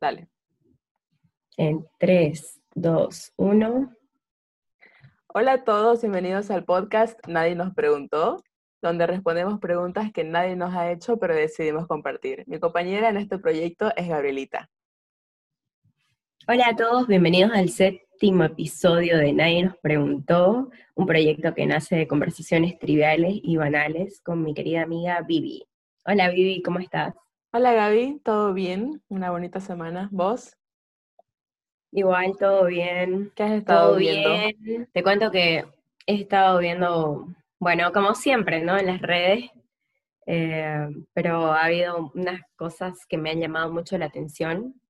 Dale. En 3, 2, 1. Hola a todos, bienvenidos al podcast Nadie nos preguntó, donde respondemos preguntas que nadie nos ha hecho, pero decidimos compartir. Mi compañera en este proyecto es Gabrielita. Hola a todos, bienvenidos al séptimo episodio de Nadie nos preguntó, un proyecto que nace de conversaciones triviales y banales con mi querida amiga Vivi. Hola Vivi, ¿cómo estás? Hola Gaby, ¿todo bien? Una bonita semana. ¿Vos? Igual, todo bien. ¿Qué has estado Todo viendo? bien. Te cuento que he estado viendo, bueno, como siempre, ¿no? En las redes, eh, pero ha habido unas cosas que me han llamado mucho la atención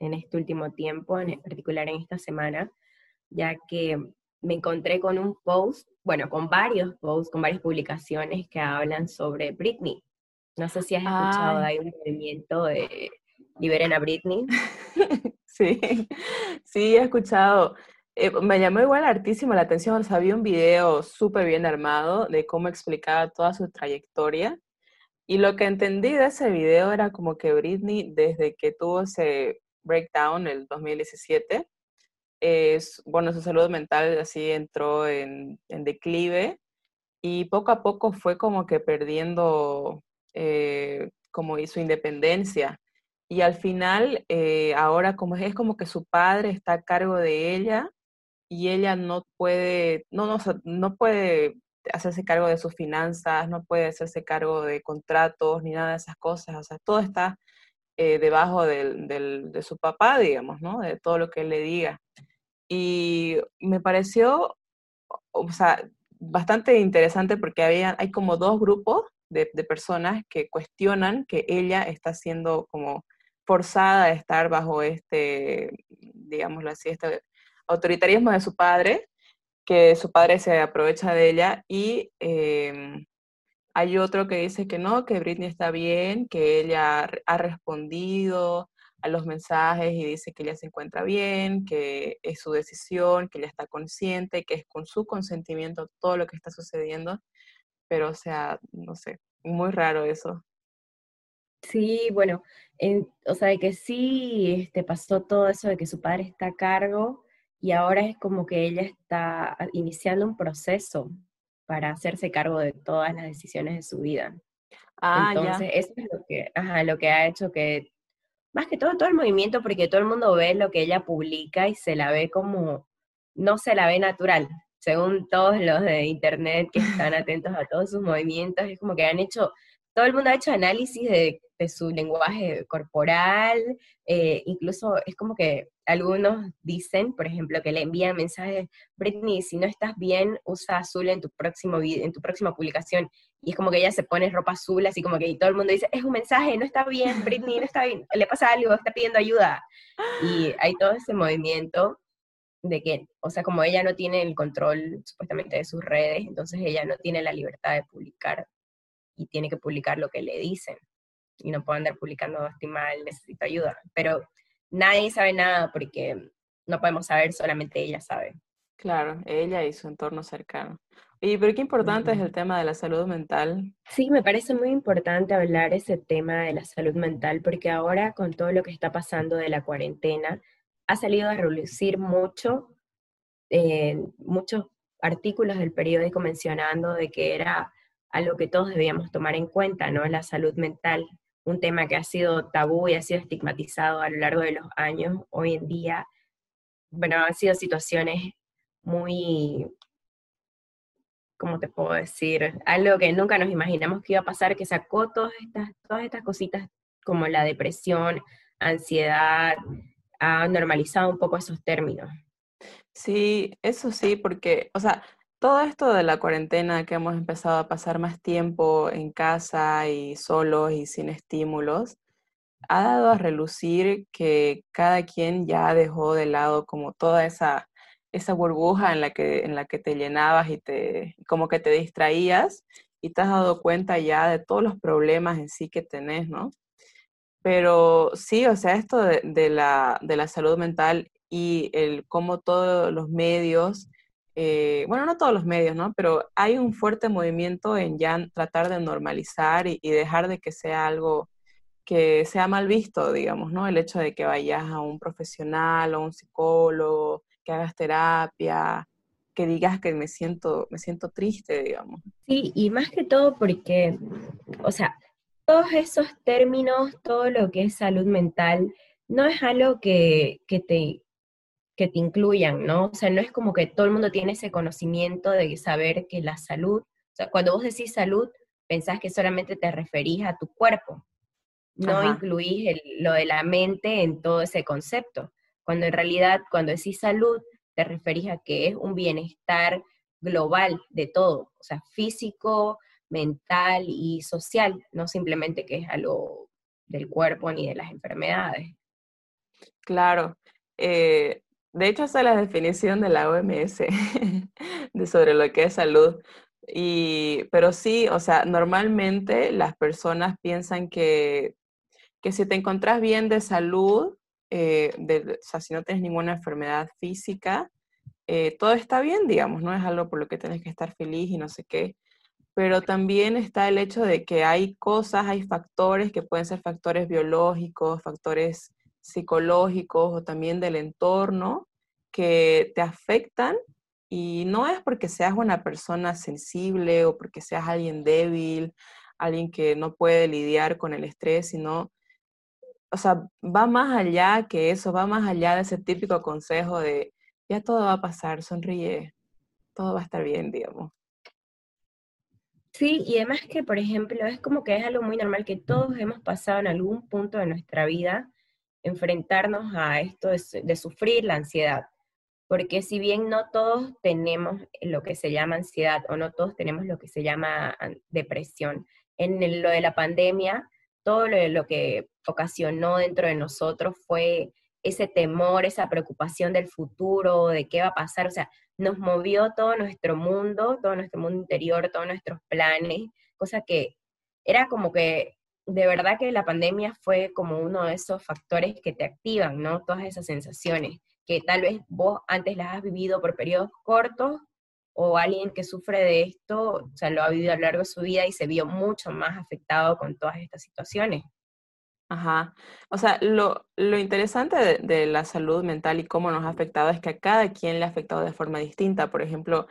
en este último tiempo, en particular en esta semana, ya que me encontré con un post, bueno, con varios posts, con varias publicaciones que hablan sobre Britney. No sé si has escuchado, Ay. hay un movimiento de Liberen a Britney. Sí, sí, he escuchado. Eh, me llamó igual hartísimo la atención, o sea, había un video súper bien armado de cómo explicaba toda su trayectoria. Y lo que entendí de ese video era como que Britney, desde que tuvo ese breakdown el 2017, es, bueno, su salud mental así entró en, en declive y poco a poco fue como que perdiendo eh, como su independencia. Y al final, eh, ahora como es, como que su padre está a cargo de ella y ella no puede, no, no, no puede hacerse cargo de sus finanzas, no puede hacerse cargo de contratos ni nada de esas cosas. O sea, todo está eh, debajo del, del- de su papá, digamos, ¿no? De todo lo que él le diga. Y me pareció, o sea, bastante interesante porque había, hay como dos grupos de, personas que cuestionan que ella está siendo como forzada a estar bajo este, digámoslo así, este autoritarismo de su padre, que su padre se aprovecha de ella y em, hay otro que dice que no, que Britney está bien, que ella ha respondido a los mensajes y dice que ella se encuentra bien, que es su decisión, que ella está consciente, que es con su consentimiento todo lo que está sucediendo, pero o sea, no sé, muy raro eso. Sí, bueno, en- o sea, de que sí este, pasó todo eso de que su padre está a cargo y ahora es como que ella está iniciando un proceso para hacerse cargo de todas las decisiones de su vida. Ah, ya. Entonces, eso es lo que, ajá, lo que ha hecho que, más que todo, todo el movimiento, porque todo el mundo ve lo que ella publica y se la ve como, no se la ve natural. Según todos los de internet que están atentos a todos sus movimientos, es como que han hecho, todo el mundo ha hecho análisis de, de su lenguaje corporal, eh, incluso es como que algunos dicen, por ejemplo, que le envían mensajes, Britney, si no estás bien, usa azul en tu próximo en tu próxima publicación y es como que ella se pone ropa azul, así como que y todo el mundo dice, es un mensaje, no está bien, Britney, no está bien, le pasa algo, está pidiendo ayuda. Y hay todo ese movimiento de que, o sea, como ella no tiene el control supuestamente de sus redes, entonces ella no tiene la libertad de publicar y tiene que publicar lo que le dicen. Y no puede andar publicando, estoy mal, necesito ayuda. Pero nadie sabe nada porque no podemos saber, solamente ella sabe. Claro, ella y su entorno cercano. Y pero qué importante es Ujú. el tema de la salud mental. Sí, me parece muy importante hablar ese tema de la salud mental porque ahora con todo lo que está pasando de la cuarentena ha salido a relucir mucho, eh, muchos artículos del periódico mencionando de que era algo que todos debíamos tomar en cuenta, ¿no? La salud mental, un tema que ha sido tabú y ha sido estigmatizado a lo largo de los años. Hoy en día, bueno, han sido situaciones muy ¿cómo te puedo decir? Algo que nunca nos imaginamos que iba a pasar, que sacó todas estas, todas estas cositas como la depresión, ansiedad, ha normalizado un poco esos términos. Sí, eso sí, porque, o sea, todo esto de la cuarentena que hemos empezado a pasar más tiempo en casa y solos y sin estímulos, ha dado a relucir que cada quien ya dejó de lado como toda esa, esa burbuja en la que, en la que te llenabas y te, como que te distraías y te has dado cuenta ya de todos los problemas en sí que tenés, ¿no? Pero sí, o sea, esto de, la, de la salud mental y el cómo todos los medios, eh, bueno, no todos los medios, ¿no? Pero hay un fuerte movimiento en ya tratar de normalizar y, y dejar de que sea algo que sea mal visto, digamos, ¿no? El hecho de que vayas a un profesional o un psicólogo, que hagas terapia, que digas que me siento, me siento triste, digamos. Sí, y más que todo porque, o sea, todos esos términos, todo lo que es salud mental, no es algo que, que te que te incluyan, ¿no? O sea, no es como que todo el mundo tiene ese conocimiento de saber que la salud, o sea, cuando vos decís salud, pensás que solamente te referís a tu cuerpo, no incluís lo de la mente en todo ese concepto, cuando en realidad cuando decís salud, te referís a que es un bienestar global de todo, o sea, físico, mental y social, no simplemente que es algo del cuerpo ni de las enfermedades. Claro. Eh, de hecho, esa es la definición de la OMS de sobre lo que es salud. Y, pero sí, o sea, normalmente las personas piensan que, que si te encontrás bien de salud, eh, o sea, si no tienes ninguna enfermedad física, eh, todo está bien, digamos, no es algo por lo que tienes que estar feliz y no sé qué. Pero también está el hecho de que hay cosas, hay factores que pueden ser factores biológicos, factores psicológicos o también del entorno que te afectan y no es porque seas una persona sensible o porque seas alguien débil, alguien que no puede lidiar con el estrés, sino, o sea, va más allá que eso, va más allá de ese típico consejo de, ya todo va a pasar, sonríe, todo va a estar bien, digamos. Sí, y además que, por ejemplo, es como que es algo muy normal que todos hemos pasado en algún punto de nuestra vida enfrentarnos a esto de, sufrir la ansiedad. Porque si bien no todos tenemos lo que se llama ansiedad o no todos tenemos lo que se llama depresión, en lo de la pandemia, todo lo, que ocasionó dentro de nosotros fue ese temor, esa preocupación del futuro, de qué va a pasar, o sea, nos movió todo nuestro mundo, todo nuestro mundo interior, todos nuestros planes, cosa que era como que de verdad que la pandemia fue como uno de esos factores que te activan, ¿no? Todas esas sensaciones que tal vez vos antes las has vivido por periodos cortos o alguien que sufre de esto, o sea, lo ha vivido a lo largo de su vida y se vio mucho más afectado con todas estas situaciones. Ajá. O sea, lo, interesante de, la salud mental y cómo nos ha afectado es que a cada quien le ha afectado de forma distinta. Por ejemplo,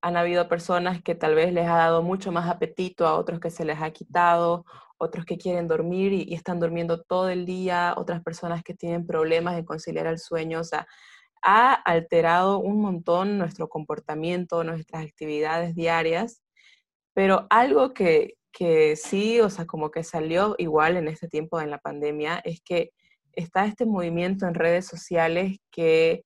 han habido personas que tal vez les ha dado mucho más apetito, a otros que se les ha quitado, otros que quieren dormir y, están durmiendo todo el día, otras personas que tienen problemas de conciliar el sueño, o sea, ha alterado un montón nuestro comportamiento, nuestras actividades diarias, pero algo que, que sí, o sea, como que salió igual en este tiempo de la pandemia, es que está este movimiento en redes sociales que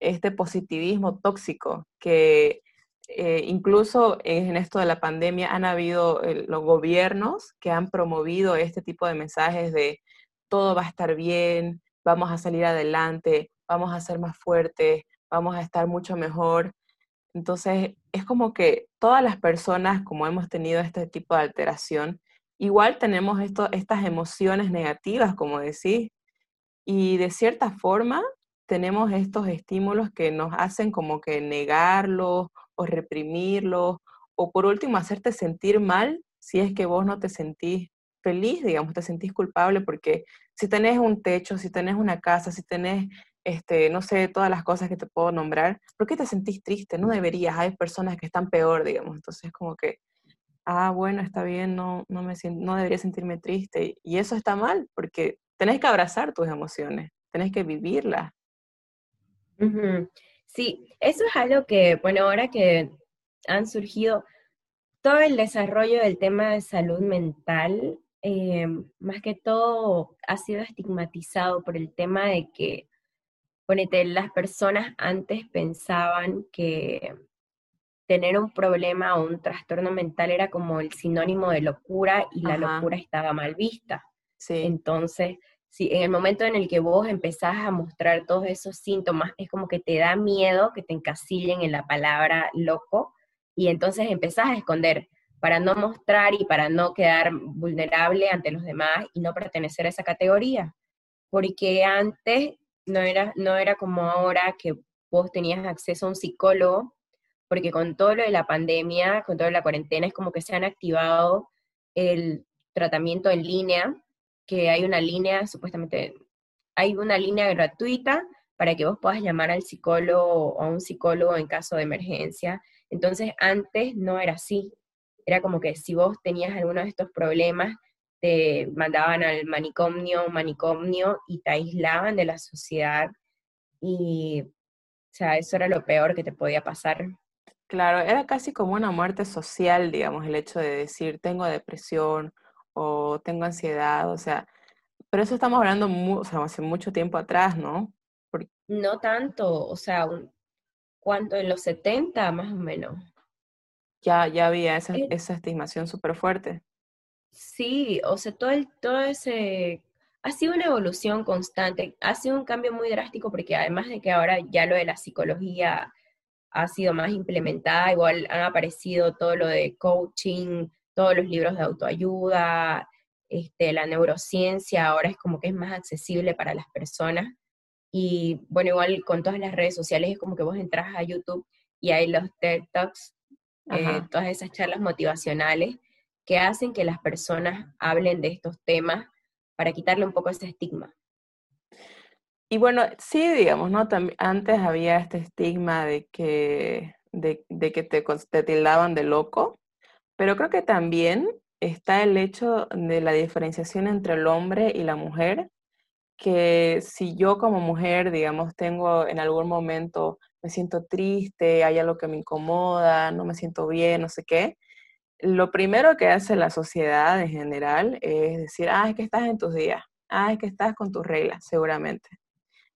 este positivismo tóxico que eh, incluso en esto de la pandemia han habido eh, los gobiernos que han promovido este tipo de mensajes de todo va a estar bien, vamos a salir adelante, vamos a ser más fuertes, vamos a estar mucho mejor. Entonces, es como que todas las personas, como hemos tenido este tipo de alteración, igual tenemos esto, estas emociones negativas, como decís, y de cierta forma tenemos estos estímulos que nos hacen como que negarlos o reprimirlo, o por último hacerte sentir mal si es que vos no te sentís feliz, digamos, te sentís culpable, porque si tenés un techo, si tenés una casa, si tenés, este, no sé, todas las cosas que te puedo nombrar, ¿por qué te sentís triste? No deberías, hay personas que están peor, digamos, entonces como que, ah, bueno, está bien, no, no, me, no debería sentirme triste, y eso está mal, porque tenés que abrazar tus emociones, tenés que vivirlas. Sí, eso es algo que, bueno, ahora que han surgido todo el desarrollo del tema de salud mental, eh, más que todo ha sido estigmatizado por el tema de que, ponete, las personas antes pensaban que tener un problema o un trastorno mental era como el sinónimo de locura y la locura estaba mal vista. Sí. Entonces, si en el momento en el que vos empezás a mostrar todos esos síntomas, es como que te da miedo que te encasillen en la palabra loco y entonces empezás a esconder para no mostrar y para no quedar vulnerable ante los demás y no pertenecer a esa categoría. Porque antes no era, no era como ahora que vos tenías acceso a un psicólogo, porque con todo lo de la pandemia, con todo la cuarentena, es como que se han activado el tratamiento en línea, que hay una línea, supuestamente, hay una línea gratuita para que vos puedas llamar al psicólogo o a un psicólogo en caso de emergencia. Entonces, antes no era así. Era como que si vos tenías alguno de estos problemas, te mandaban al manicomio, manicomio y te aislaban de la sociedad. Y, o sea, eso era lo peor que te podía pasar. Claro, era casi como una muerte social, digamos, el hecho de decir tengo depresión o tengo ansiedad, o sea, pero eso estamos hablando hace mucho tiempo atrás, ¿no? No tanto, o sea, ¿cuánto? En los 70 más o menos. Ya, ya había esa, eh esa estimación súper fuerte. Sí, o sea, todo, el, todo ese... Ha sido una evolución constante, ha sido un cambio muy drástico porque además de que ahora ya lo de la psicología ha sido más implementada, igual han aparecido todo lo de coaching, todos los libros de autoayuda, este, la neurociencia ahora es como que es más accesible para las personas. Y bueno, igual con todas las redes sociales es como que vos entras a YouTube y hay los TED Talks, eh, todas esas charlas motivacionales que hacen que las personas hablen de estos temas para quitarle un poco ese estigma. Y bueno, sí, digamos, ¿no? antes había este estigma de que, de, que te, te tildaban de loco, pero creo que también está el hecho de la diferenciación entre el hombre y la mujer, que si yo como mujer, digamos, tengo en algún momento, me siento triste, hay algo que me incomoda, no me siento bien, no sé qué, lo primero que hace la sociedad en general es decir, ah, es que estás en tus días, ah, es que estás con tus reglas, seguramente.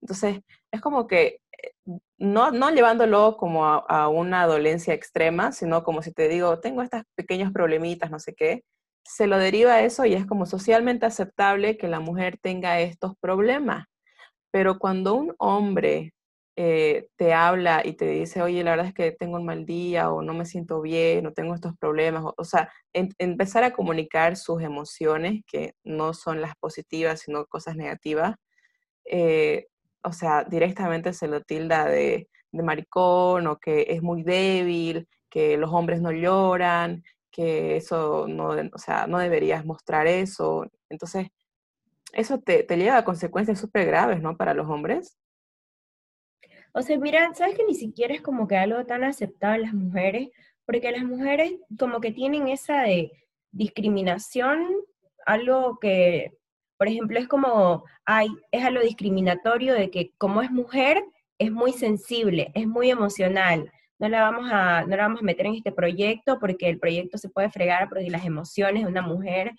Entonces, es como que eh, no, no llevándolo como a, una dolencia extrema, sino como si te digo, tengo estas pequeños problemitas, no sé qué, se lo deriva eso y es como socialmente aceptable que la mujer tenga estos problemas. Pero cuando un hombre eh, te habla y te dice, oye, la verdad es que tengo un mal día o no me siento bien o tengo estos problemas, o, sea, empezar a comunicar sus emociones, que no son las positivas, sino cosas negativas, eh, o sea, directamente se lo tilda de, maricón o que es muy débil, que los hombres no lloran, que eso no, o sea, no deberías mostrar eso. Entonces, eso te, te lleva a consecuencias súper graves, ¿no? Para los hombres. O sea, mira, sabes que ni siquiera es como que algo tan aceptado en las mujeres, porque las mujeres como que tienen esa de discriminación, algo que por ejemplo, es como, ay, es algo discriminatorio de que como es mujer, es muy sensible, es muy emocional. No la vamos a, no la vamos a meter en este proyecto porque el proyecto se puede fregar por las emociones de una mujer,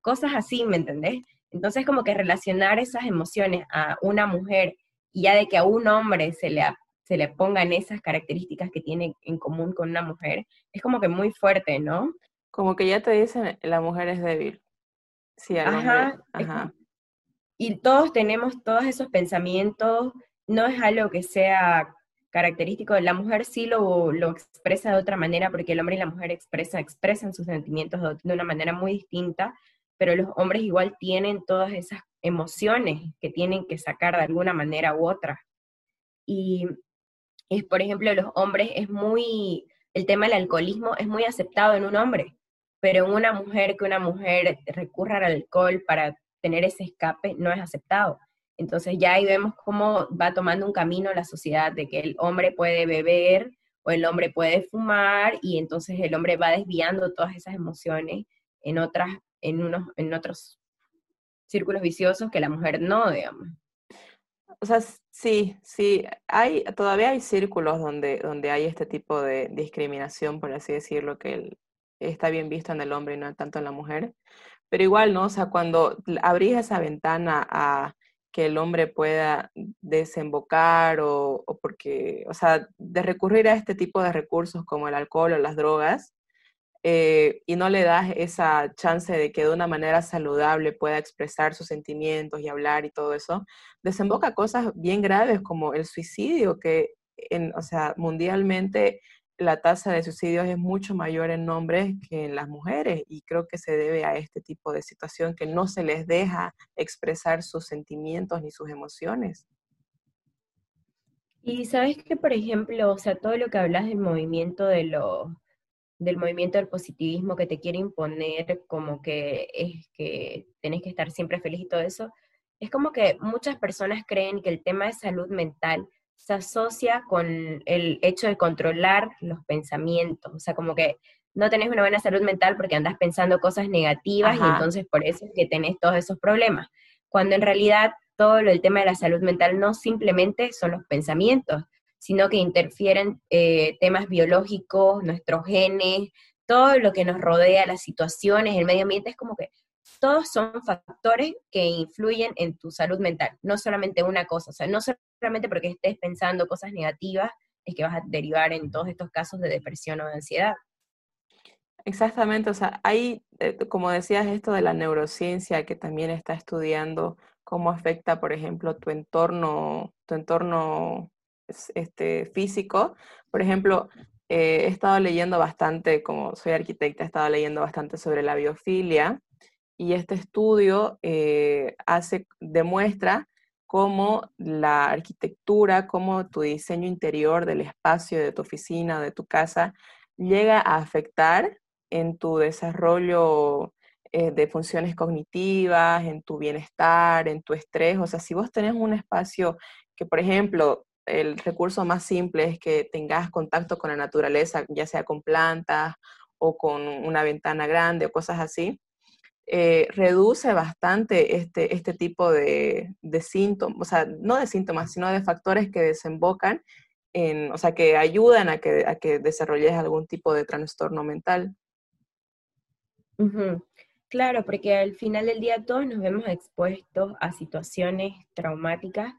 cosas así, ¿me entendés? Entonces, como que relacionar esas emociones a una mujer y ya de que a un hombre se le, se le pongan esas características que tiene en común con una mujer, es como que muy fuerte, ¿no? Como que ya te dicen, la mujer es débil. Sí, ajá, ajá. Y todos tenemos todos esos pensamientos, no es algo que sea característico, la mujer sí lo, lo expresa de otra manera, porque el hombre y la mujer expresa, expresan sus sentimientos de una manera muy distinta, pero los hombres igual tienen todas esas emociones que tienen que sacar de alguna manera u otra. Y, es, por ejemplo, los hombres es muy, el tema del alcoholismo es muy aceptado en un hombre, pero en una mujer que una mujer recurra al alcohol para tener ese escape no es aceptado. Entonces ya ahí vemos cómo va tomando un camino la sociedad de que el hombre puede beber o el hombre puede fumar y entonces el hombre va desviando todas esas emociones en otras en unos en otros círculos viciosos que la mujer no, digamos. O sea, sí, sí, hay, todavía hay círculos donde, donde hay este tipo de discriminación, por así decirlo, que está bien visto en el hombre y no tanto en la mujer. Pero igual, ¿no? O sea, cuando abrís esa ventana a que el hombre pueda desembocar o, porque, o sea, de recurrir a este tipo de recursos como el alcohol o las drogas, eh, y no le das esa chance de que de una manera saludable pueda expresar sus sentimientos y hablar y todo eso, desemboca cosas bien graves como el suicidio, que, en, o sea, mundialmente la tasa de suicidios es mucho mayor en hombres que en las mujeres y creo que se debe a este tipo de situación que no se les deja expresar sus sentimientos ni sus emociones. Y sabes que, por ejemplo, o sea, todo lo que hablas del movimiento de los del movimiento del positivismo que te quiere imponer como que es que tenés que estar siempre feliz y todo eso, es como que muchas personas creen que el tema de salud mental se asocia con el hecho de controlar los pensamientos, o sea, como que no tenés una buena salud mental porque andás pensando cosas negativas y entonces por eso es que tenés todos esos problemas, cuando en realidad todo el tema de la salud mental no simplemente son los pensamientos, sino que interfieren eh, temas biológicos, nuestros genes, todo lo que nos rodea, las situaciones, el medio ambiente, es como que todos son factores que influyen en tu salud mental, no solamente una cosa, o sea, no solamente porque estés pensando cosas negativas es que vas a derivar en todos estos casos de depresión o de ansiedad. Exactamente, o sea, hay, eh, como decías, esto de la neurociencia que también está estudiando cómo afecta, por ejemplo, tu entorno, tu entorno este, físico. Por ejemplo, eh, he estado leyendo bastante, como soy arquitecta, he estado leyendo bastante sobre la biofilia y este estudio eh, hace, demuestra cómo la arquitectura, cómo tu diseño interior del espacio de tu oficina, de tu casa, llega a afectar en tu desarrollo eh, de funciones cognitivas, en tu bienestar, en tu estrés. O sea, si vos tenés un espacio que, por ejemplo, el recurso más simple es que tengas contacto con la naturaleza, ya sea con plantas o con una ventana grande o cosas así, eh, reduce bastante este, este tipo de, síntomas, o sea, no de síntomas, sino de factores que desembocan en, o sea, que ayudan a que, a que desarrolles algún tipo de trastorno mental. Claro, porque al final del día todos nos vemos expuestos a situaciones traumáticas,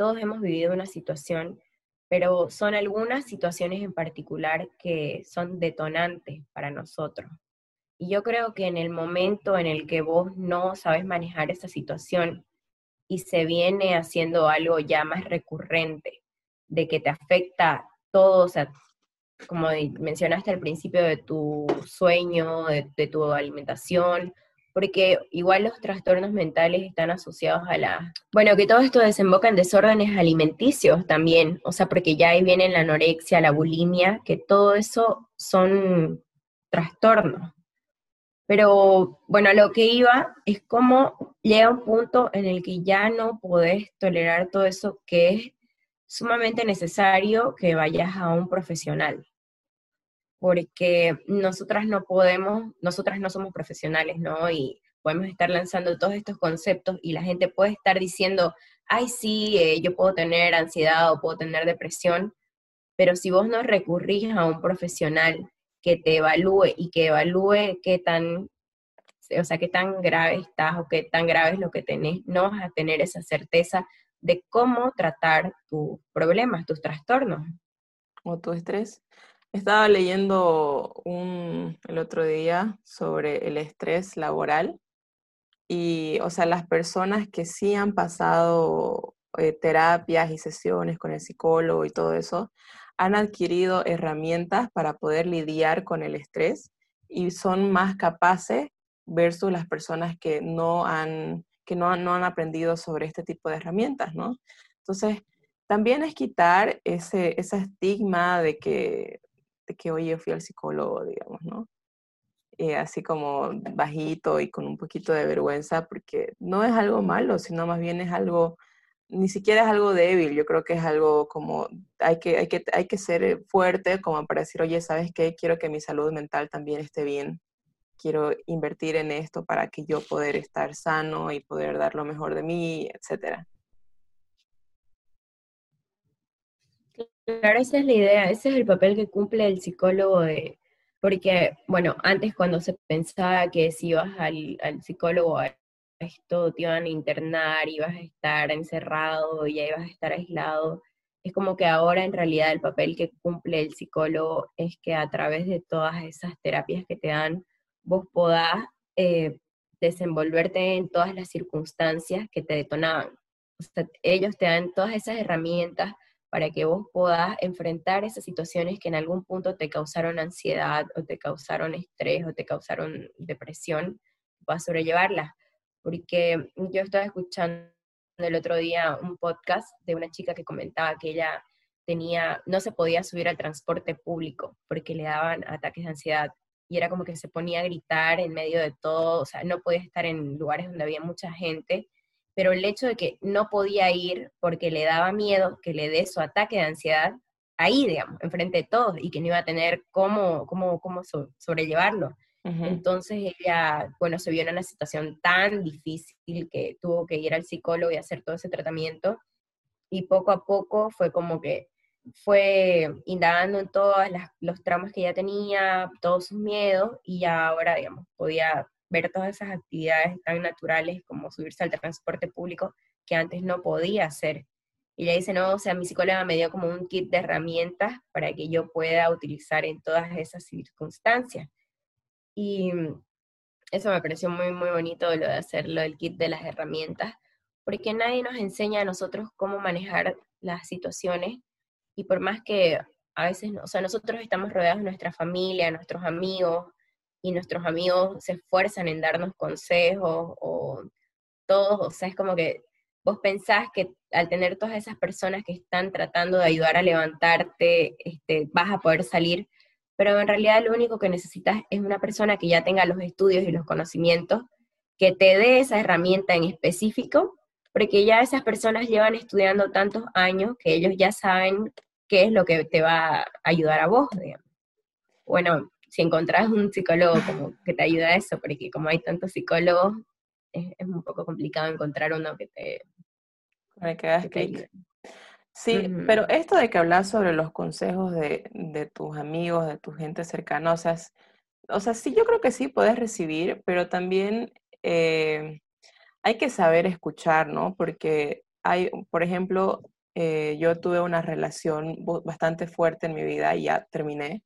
todos hemos vivido una situación, pero son algunas situaciones en particular que son detonantes para nosotros. Y yo creo que en el momento en el que vos no sabes manejar esa situación y se viene haciendo algo ya más recurrente, de que te afecta todo, o sea, como mencionaste al principio, de tu sueño, de, tu alimentación, porque igual los trastornos mentales están asociados a la... Bueno, que todo esto desemboca en desórdenes alimenticios también, o sea, porque ya ahí viene la anorexia, la bulimia, que todo eso son trastornos. Pero bueno, lo que iba es cómo llega un punto en el que ya no podés tolerar todo eso, que es sumamente necesario que vayas a un profesional. Porque nosotras no podemos, nosotras no somos profesionales, ¿no? Y podemos estar lanzando todos estos conceptos y la gente puede estar diciendo, ay, sí, eh, yo puedo tener ansiedad o puedo tener depresión, pero si vos no recurrís a un profesional que te evalúe y que evalúe qué tan, o sea, qué tan grave estás o qué tan grave es lo que tenés, no vas a tener esa certeza de cómo tratar tus problemas, tus trastornos. O tu estrés. Estaba leyendo un, el otro día sobre el estrés laboral y, o sea, las personas que sí han pasado eh, terapias y sesiones con el psicólogo y todo eso, han adquirido herramientas para poder lidiar con el estrés y son más capaces versus las personas que no han, que no, no han aprendido sobre este tipo de herramientas, ¿no? Entonces, también es quitar ese, ese estigma de que, de que, oye, fui al psicólogo, digamos, ¿no? Eh, así como bajito y con un poquito de vergüenza, porque no es algo malo, sino más bien es algo ni siquiera es algo débil, yo creo que es algo como, hay que, hay que, hay que ser fuerte como para decir, oye, ¿sabes qué? Quiero que mi salud mental también esté bien, quiero invertir en esto para que yo poder estar sano y poder dar lo mejor de mí, etcétera. Claro, esa es la idea, ese es el papel que cumple el psicólogo porque, bueno, antes cuando se pensaba que si ibas al, al psicólogo esto te iban a internar, ibas a estar encerrado, ya ibas a estar aislado. Es como que ahora en realidad el papel que cumple el psicólogo es que a través de todas esas terapias que te dan, vos podás eh, desenvolverte en todas las circunstancias que te detonaban. O sea, ellos te dan todas esas herramientas para que vos puedas enfrentar esas situaciones que en algún punto te causaron ansiedad o te causaron estrés o te causaron depresión, puedas sobrellevarlas. Porque yo estaba escuchando el otro día un podcast de una chica que comentaba que ella tenía, no se podía subir al transporte público porque le daban ataques de ansiedad. Y era como que se ponía a gritar en medio de todo, o sea, no podía estar en lugares donde había mucha gente, pero el hecho de que no podía ir porque le daba miedo que le dé su ataque de ansiedad ahí, digamos, enfrente de todos y que no iba a tener cómo, cómo, cómo sobrellevarlo. Entonces ella, bueno, se vio en una situación tan difícil que tuvo que ir al psicólogo y hacer todo ese tratamiento y poco a poco fue como que fue indagando en todos los traumas que ella tenía, todos sus miedos, y ahora, digamos, podía ver todas esas actividades tan naturales como subirse al transporte público que antes no podía hacer. Y ella dice, no, o sea, mi psicóloga me dio como un kit de herramientas para que yo pueda utilizar en todas esas circunstancias. Y eso me pareció muy, muy bonito lo de hacerlo, el kit de las herramientas, porque nadie nos enseña a nosotros cómo manejar las situaciones y por más que a veces, o sea, nosotros estamos rodeados de nuestra familia, nuestros amigos, y nuestros amigos se esfuerzan en darnos consejos o todos, o sea, es como que vos pensás que al tener todas esas personas que están tratando de ayudar a levantarte, este, vas a poder salir, pero en realidad lo único que necesitas es una persona que ya tenga los estudios y los conocimientos, que te dé esa herramienta en específico, porque ya esas personas llevan estudiando tantos años que ellos ya saben qué es lo que te va a ayudar a vos. Bueno, si encontrás un psicólogo como que te ayuda a eso, porque como hay tantos psicólogos, es, un poco complicado encontrar uno que te... que Sí, pero esto de que hablas sobre los consejos de, tus amigos, de tu gente cercana, o sea, o sea, sí, yo creo que sí puedes recibir, pero también eh, hay que saber escuchar, ¿no? Porque hay, por ejemplo, eh, yo tuve una relación bastante fuerte en mi vida y ya terminé.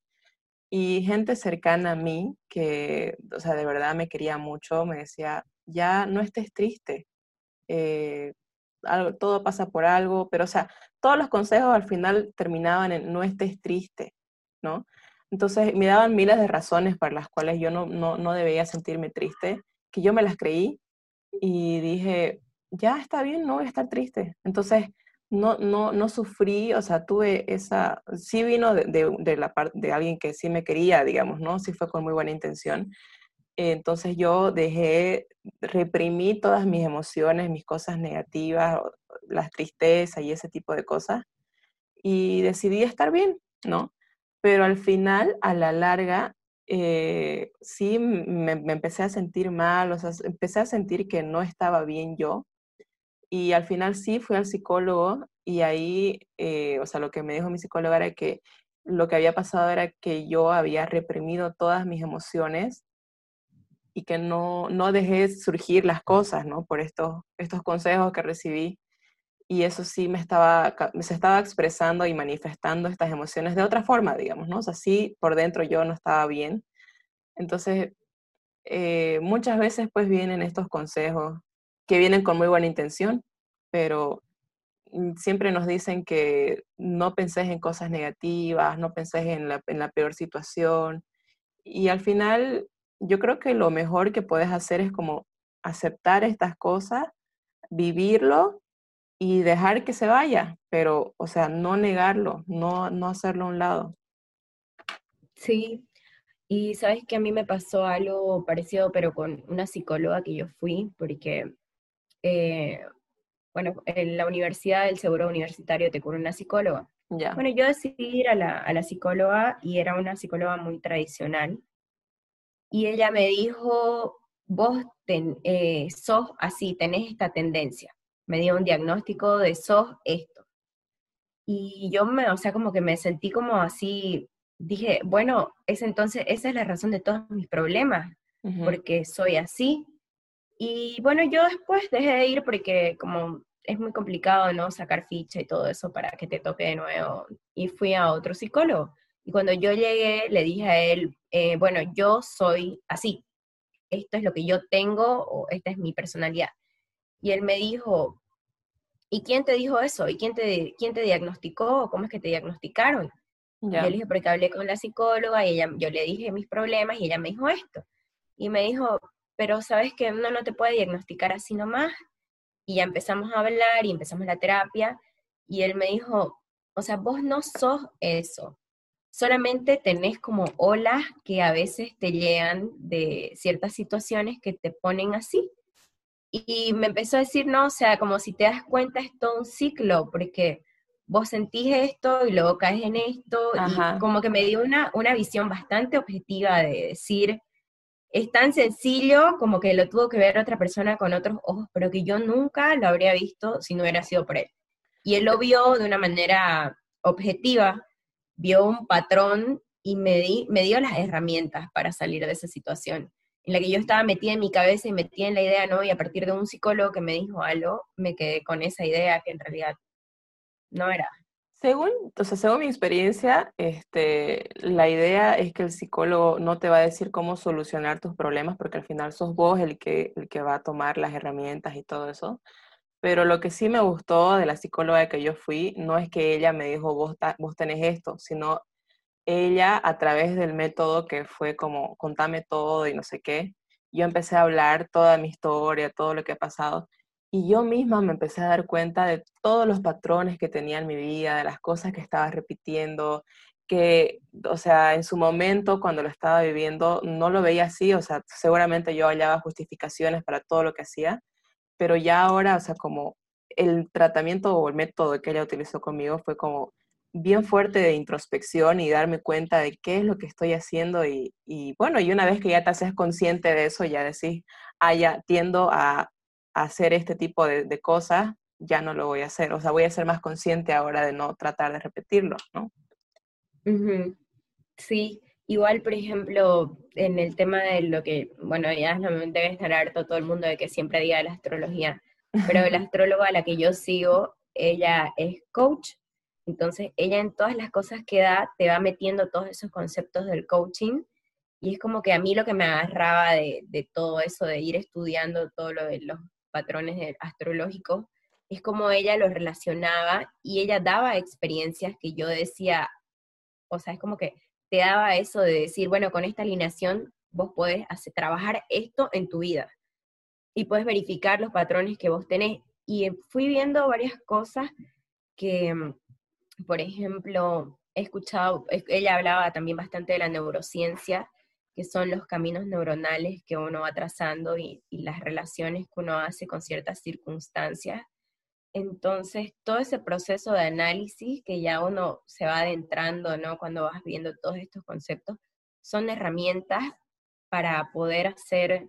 Y gente cercana a mí, que, o sea, de verdad me quería mucho, me decía, ya no estés triste, eh, todo pasa por algo, pero, o sea, todos los consejos al final terminaban en no estés triste, ¿no? Entonces me daban miles de razones para las cuales yo no, no, no debía sentirme triste, que yo me las creí y dije, ya está bien, no voy a estar triste. Entonces, no, no, sufrí, o sea, tuve esa, sí vino de, de, la parte de alguien que sí me quería, digamos, ¿no? Sí fue con muy buena intención. Entonces yo dejé, reprimí todas mis emociones, mis cosas negativas, las tristezas y ese tipo de cosas, y decidí estar bien, ¿no? Pero al final, a la larga, eh, sí me, empecé a sentir mal, o sea, empecé a sentir que no estaba bien yo. Y al final sí fui al psicólogo y ahí, eh, o sea, lo que me dijo mi psicólogo era que lo que había pasado era que yo había reprimido todas mis emociones y que no, no dejé surgir las cosas, ¿no? Por estos, estos consejos que recibí. Y eso sí me estaba, se estaba expresando y manifestando estas emociones de otra forma, digamos, ¿no? O sea, sí, por dentro yo no estaba bien. Entonces, eh, muchas veces pues vienen estos consejos que vienen con muy buena intención, pero mm, siempre nos dicen que no penses en cosas negativas, no penses en la, en la peor situación. Y al final, yo creo que lo mejor que puedes hacer es como aceptar estas cosas, vivirlo y dejar que se vaya, pero, o sea, no negarlo, no, no hacerlo a un lado. Sí, y sabes que a mí me pasó algo parecido, pero con una psicóloga que yo fui, porque, eh, bueno, en la universidad, el seguro universitario te cubre una psicóloga. Ya. Bueno, yo decidí ir a la, a la psicóloga y era una psicóloga muy tradicional. Y ella me dijo, vos eh, sos así, tenés esta tendencia me dio un diagnóstico de sos esto. Y yo me, o sea, como que me sentí como así, dije, bueno, es entonces, esa es la razón de todos mis problemas, porque soy así. Y bueno, yo después dejé de ir porque como es muy complicado, ¿no? Sacar ficha y todo eso para que te toque de nuevo. Y fui a otro psicólogo. Y cuando yo llegué, le dije a él, eh, bueno, yo soy así. Esto es lo que yo tengo o esta es mi personalidad. Y él me dijo, ¿y quién te dijo eso? ¿Y quién te, quién te diagnosticó? ¿Cómo es que te diagnosticaron? Y yo le dije, porque hablé con la psicóloga y ella, yo le dije mis problemas y ella me dijo esto. Y me dijo, pero sabes que uno no te puede diagnosticar así nomás. Y ya empezamos a hablar y empezamos la terapia. Y él me dijo, o sea, vos no sos eso. Solamente tenés como olas que a veces te llegan de ciertas situaciones que te ponen así. Y me empezó a decir, no, o sea, como si te das cuenta es todo un ciclo, porque vos sentís esto y luego caes en esto, y como que me dio una, una visión bastante objetiva de decir, es tan sencillo como que lo tuvo que ver otra persona con otros ojos, pero que yo nunca lo habría visto si no hubiera sido por él. Y él lo vio de una manera objetiva, vio un patrón y me, di, me dio las herramientas para salir de esa situación en la que yo estaba metida en mi cabeza y metida en la idea, ¿no? Y a partir de un psicólogo que me dijo algo, me quedé con esa idea que en realidad no era. Según, entonces, según mi experiencia, este, la idea es que el psicólogo no te va a decir cómo solucionar tus problemas, porque al final sos vos el que, el que va a tomar las herramientas y todo eso. Pero lo que sí me gustó de la psicóloga que yo fui, no es que ella me dijo, vos, vos tenés esto, sino ella a través del método que fue como, contame todo y no sé qué, yo empecé a hablar toda mi historia, todo lo que ha pasado. Y yo misma me empecé a dar cuenta de todos los patrones que tenía en mi vida, de las cosas que estaba repitiendo, que, o sea, en su momento cuando lo estaba viviendo no lo veía así, o sea, seguramente yo hallaba justificaciones para todo lo que hacía, pero ya ahora, o sea, como el tratamiento o el método que ella utilizó conmigo fue como bien fuerte de introspección y darme cuenta de qué es lo que estoy haciendo y, bueno, y una vez que ya te haces consciente de eso, ya decís, ah, ya tiendo a, hacer este tipo de, cosas, ya no lo voy a hacer, o sea, voy a ser más consciente ahora de no tratar de repetirlo, ¿no? Sí, igual, por ejemplo, en el tema de lo que, bueno, ya debe estar harto todo el mundo de que siempre diga la astrología, pero la astróloga a la que yo sigo, ella es coach entonces, ella en todas las cosas que da, te va metiendo todos esos conceptos del coaching. Y es como que a mí lo que me agarraba de, todo eso, de ir estudiando todo lo de los patrones astrológicos, es como ella lo relacionaba y ella daba experiencias que yo decía, o sea, es como que te daba eso de decir, bueno, con esta alineación vos podés hacer, trabajar esto en tu vida y puedes verificar los patrones que vos tenés. Y fui viendo varias cosas que, mm, por ejemplo, he escuchado, ella hablaba también bastante de la neurociencia, que son los caminos neuronales que uno va trazando y, las relaciones que uno hace con ciertas circunstancias. Entonces, todo ese proceso de análisis que ya uno se va adentrando, ¿no? Cuando vas viendo todos estos conceptos, son herramientas para poder hacer,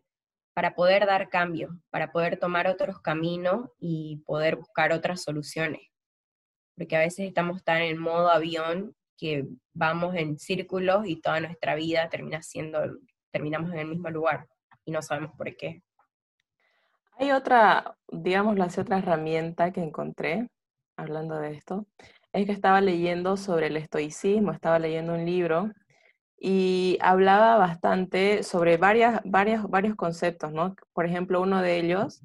para poder dar cambio, para poder tomar otros caminos y poder buscar otras soluciones porque a veces estamos tan en modo avión que vamos en círculos y toda nuestra vida termina siendo, terminamos en el mismo lugar y no sabemos por qué. Hay otra, digamos, la otra herramienta que encontré, hablando de esto, es que estaba leyendo sobre el estoicismo, estaba leyendo un libro y hablaba bastante sobre varias, varias, varios conceptos, ¿no? Por ejemplo, uno de ellos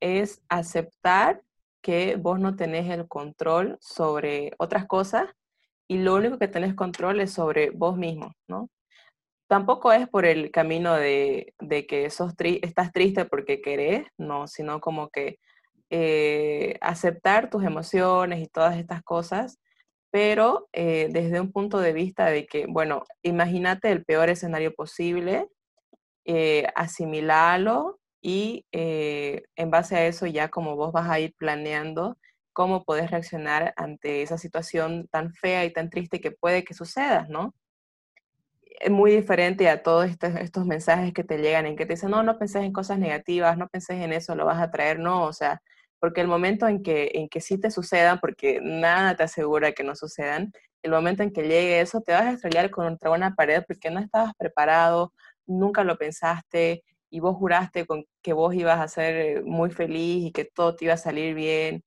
es aceptar que vos no tenés el control sobre otras cosas y lo único que tenés control es sobre vos mismo, ¿no? Tampoco es por el camino de, que sos estás triste porque querés, no, sino como que eh, aceptar tus emociones y todas estas cosas, pero eh, desde un punto de vista de que, bueno, imagínate el peor escenario posible, eh, asimilalo y eh, en base a eso ya como vos vas a ir planeando cómo podés reaccionar ante esa situación tan fea y tan triste que puede que suceda, ¿no? Es muy diferente a todos estos, estos mensajes que te llegan en que te dicen, no, no penses en cosas negativas, no penses en eso, lo vas a traer, no, o sea, porque el momento en que, en que sí te sucedan, porque nada te asegura que no sucedan, el momento en que llegue eso, te vas a estrellar contra una pared porque no estabas preparado, nunca lo pensaste, y vos juraste con que vos ibas a ser muy feliz y que todo te iba a salir bien.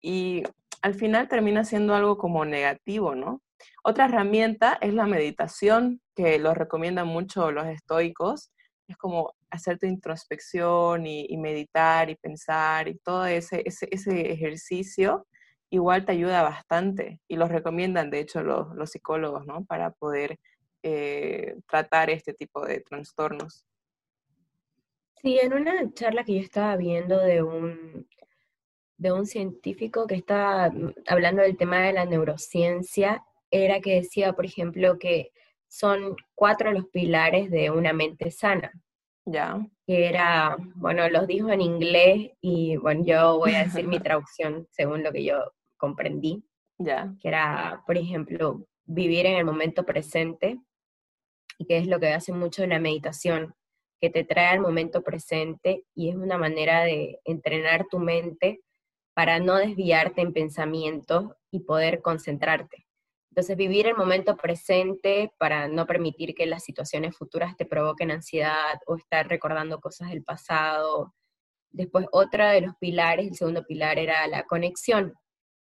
Y al final termina siendo algo como negativo, ¿no? Otra herramienta es la meditación, que lo recomiendan mucho los estoicos. Es como hacer tu introspección y, meditar y pensar y todo ese, ese, ejercicio igual te ayuda bastante y lo recomiendan, de hecho, los, los psicólogos, ¿no? Para poder eh, tratar este tipo de trastornos. Sí, en una charla que yo estaba viendo de un, de un científico que estaba mm, hablando del tema de la neurociencia, era que decía, por ejemplo, que son cuatro los pilares de una mente sana. Ya. Que era, bueno, los dijo en inglés y bueno, yo voy a decir mi traducción según lo que yo comprendí. Ya. Que era, por ejemplo, vivir en el momento presente, y que es lo que hace mucho la meditación, que te trae al momento presente y es una manera de entrenar tu mente para no desviarte en pensamientos y poder concentrarte. Entonces, vivir el momento presente para no permitir que las situaciones futuras te provoquen ansiedad o estar recordando cosas del pasado. Después, otra de los pilares, el segundo pilar era la conexión,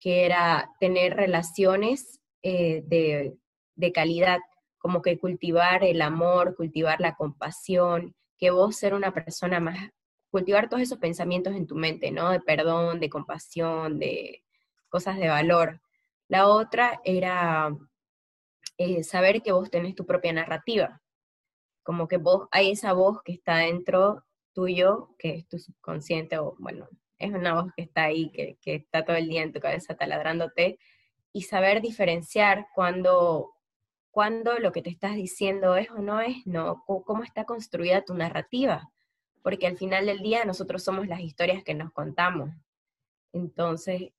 que era tener relaciones eh, de, de calidad, como que cultivar el amor, cultivar la compasión, que vos ser una persona más, cultivar todos esos pensamientos en tu mente, ¿no? De perdón, de compasión, de cosas de valor. La otra era eh, saber que vos tenés tu propia narrativa, como que vos, hay esa voz que está dentro tuyo, que es tu subconsciente, o bueno, es una voz que está ahí, que, que está todo el día en tu cabeza taladrándote, y saber diferenciar cuando, cuando lo que te estás diciendo es o no es, no, cómo está construida tu narrativa, porque al final del día nosotros somos las historias que nos contamos. Entonces,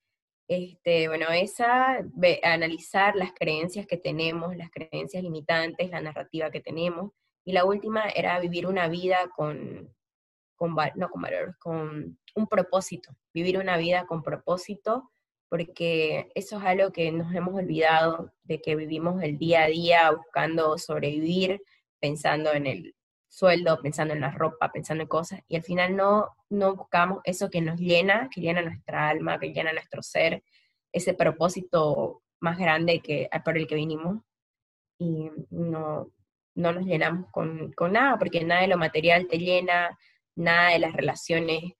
este, bueno, esa, analizar las creencias que tenemos, las creencias limitantes, la narrativa que tenemos, y la última era vivir una vida con, con no con valores, con un propósito, vivir una vida con propósito porque eso es algo que nos hemos olvidado de que vivimos el día a día buscando sobrevivir, pensando en el sueldo, pensando en la ropa, pensando en cosas, y al final no, no buscamos eso que nos llena, que llena nuestra alma, que llena nuestro ser, ese propósito más grande que, por el que vinimos, y no, no nos llenamos con, con nada, porque nada de lo material te llena, nada de las relaciones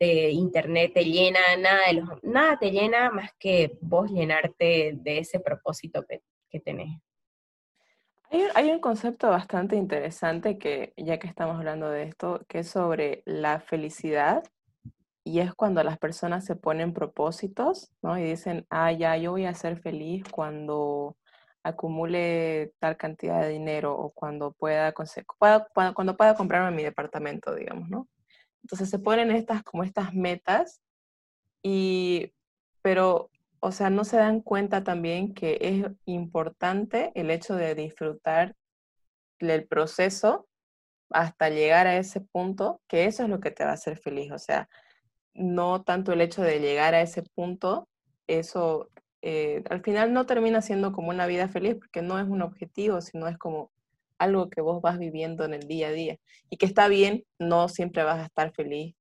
de internet te llena, nada, de nada te llena más que vos llenarte de ese propósito que, que tenés. Hay, hay, un concepto bastante interesante que, ya que estamos hablando de esto, que es sobre la felicidad. Y es cuando las personas se ponen propósitos, ¿no? Y dicen, ah, ya, yo voy a ser feliz cuando acumule tal cantidad de dinero o cuando pueda, pueda, cuando pueda comprarme mi departamento, digamos, ¿no? Entonces se ponen estas como estas metas y, pero, o sea, no se dan cuenta también que es importante el hecho de disfrutar el proceso hasta llegar a ese punto, que eso es lo que te va a hacer feliz. O sea, no tanto el hecho de llegar a ese punto, eso eh, al final no termina siendo como una vida feliz porque no es un objetivo, sino es como algo que vos vas viviendo en el día a día y que está bien, no siempre vas a estar feliz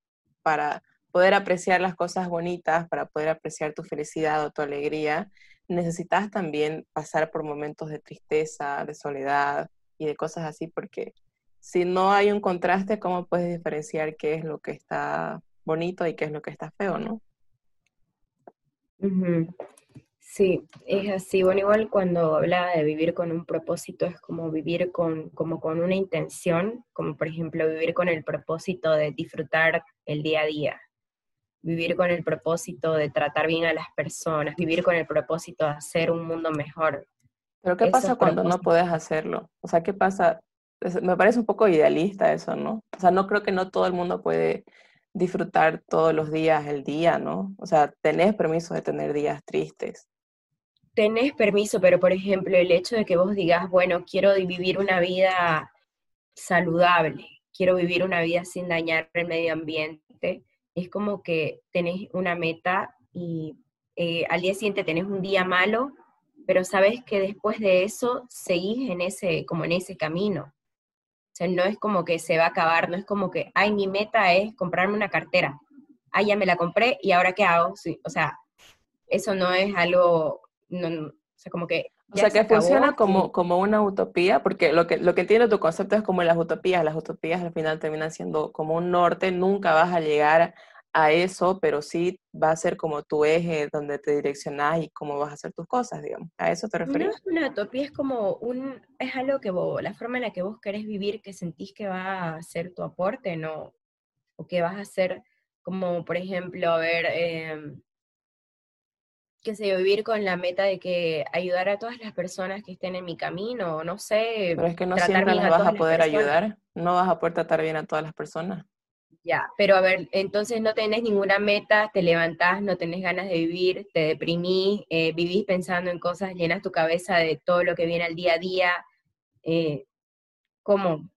para poder apreciar las cosas bonitas, para poder apreciar tu felicidad o tu alegría, necesitas también pasar por momentos de tristeza, de soledad y de cosas así, porque si no hay un contraste, ¿cómo puedes diferenciar qué es lo que está bonito y qué es lo que está feo, no? Sí, es así. Bueno, igual cuando hablaba de vivir con un propósito, es como vivir con, como con una intención, como por ejemplo vivir con el propósito de disfrutar el día a día, vivir con el propósito de tratar bien a las personas, vivir con el propósito de hacer un mundo mejor. Pero ¿qué pasa cuando no puedes hacerlo? O sea, ¿qué pasa? Me parece un poco idealista eso, ¿no? O sea, no creo que no todo el mundo puede disfrutar todos los días el día, ¿no? O sea, tenés permiso de tener días tristes tenés permiso, pero por ejemplo, el hecho de que vos digas, bueno, quiero vivir una vida saludable, quiero vivir una vida sin dañar el medio ambiente, es como que tenés una meta y eh, al día siguiente tenés un día malo, pero sabes que después de eso seguís en ese, como en ese camino. O sea, no es como que se va a acabar, no es como que, ay, mi meta es comprarme una cartera. Ay, ya me la compré y ahora qué hago. O sea, eso no es algo no, o sea, como que... O sea, que funciona como, como una utopía, porque lo que, lo que entiendo tu concepto es como las utopías, las utopías al final terminan siendo como un norte, nunca vas a llegar a eso, pero sí va a ser como tu eje donde te direccionas y cómo vas a hacer tus cosas, digamos. ¿A eso te refieres? No es una utopía, es como un, es algo que vos, la forma en la que vos querés vivir, que sentís que va a ser tu aporte, ¿no? O que vas a ser como por ejemplo, a ver, eh, qué sé yo, vivir con la meta de que ayudar a todas las personas que estén en mi camino, no sé. Pero es que no siempre las vas a poder ayudar, no vas a poder tratar bien a todas las personas. Ya, pero a ver, entonces no tenés ninguna meta, te levantás, no tenés ganas de vivir, te deprimís, eh, vivís pensando en cosas, llenas tu cabeza de todo lo que viene al día a día. Eh, ¿Cómo?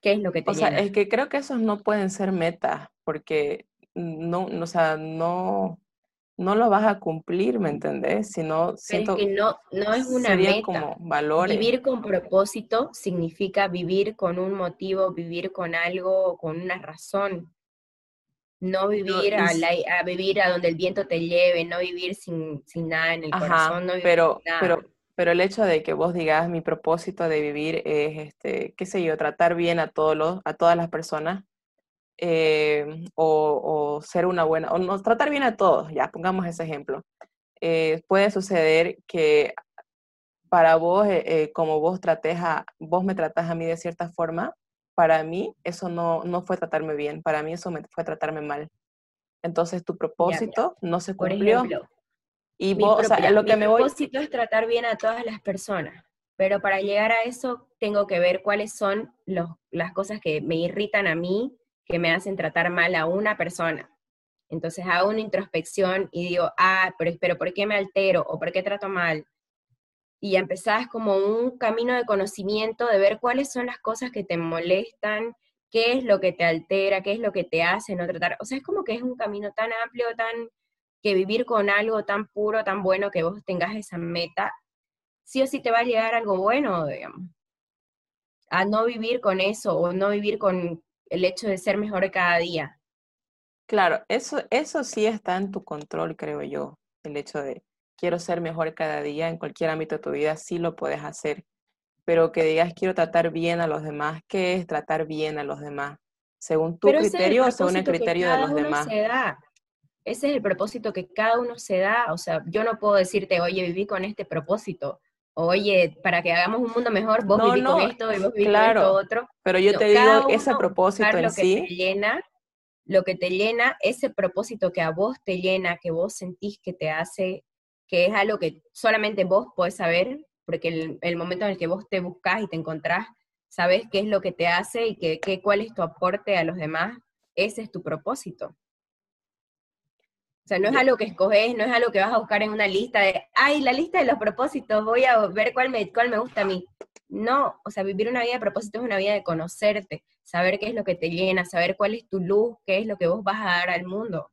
¿Qué es lo que te O sea, es que creo que esos no pueden ser metas, porque no, o sea, no, no lo vas a cumplir, ¿me entendés? Sino, siento que no, no es una meta. como valores. Vivir con propósito significa vivir con un motivo, vivir con algo, con una razón. No vivir a, a, vivir a donde el viento te lleve, no vivir sin, sin nada en el corazón, no vivir pero, pero, pero el hecho de que vos digas mi propósito de vivir es, este, qué sé yo, tratar bien a todos los, a todas las personas, eh, o, ser una buena, o no, tratar bien a todos, ya pongamos ese ejemplo. Eh, puede suceder que para vos, eh, como vos trates a, vos me tratás a mí de cierta forma, para mí eso no, no fue tratarme bien, para mí eso me fue tratarme mal. Entonces tu propósito no se cumplió. Por ejemplo, y vos, o sea, lo que me voy... propósito es tratar bien a todas las personas, pero para llegar a eso tengo que ver cuáles son los, las cosas que me irritan a mí que me hacen tratar mal a una persona. Entonces hago una introspección y digo, ah, pero, pero ¿por qué me altero o por qué trato mal? Y empezás como un camino de conocimiento de ver cuáles son las cosas que te molestan, qué es lo que te altera, qué es lo que te hace no tratar. O sea, es como que es un camino tan amplio, tan que vivir con algo tan puro, tan bueno que vos tengas esa meta, sí o sí te va a llegar algo bueno, digamos. A no vivir con eso o no vivir con, el hecho de ser mejor cada día. Claro, eso, eso sí está en tu control, creo yo. El hecho de quiero ser mejor cada día en cualquier ámbito de tu vida, sí lo puedes hacer. Pero que digas quiero tratar bien a los demás, ¿qué es tratar bien a los demás? ¿Según tu criterio o según el criterio de los demás? Ese es el propósito que cada uno se da. O sea, yo no puedo decirte, oye, viví con este propósito oye, para que hagamos un mundo mejor, vos vivís con esto y vos vivís con esto otro. Pero yo te digo, ese propósito en lo sí. Que te llena, lo que te llena, ese propósito que a vos te llena, que vos sentís que te hace, que es algo que solamente vos podés saber, porque el, el momento en el que vos te buscás y te encontrás, sabes qué es lo que te hace y que, cuál es tu aporte a los demás, ese es tu propósito. O sea, no es algo que escoges, no es algo que vas a buscar en una lista de, ay, la lista de los propósitos, voy a ver cuál me, cuál me gusta a mí. No, o sea, vivir una vida de propósito es una vida de conocerte, saber qué es lo que te llena, saber cuál es tu luz, qué es lo que vos vas a dar al mundo.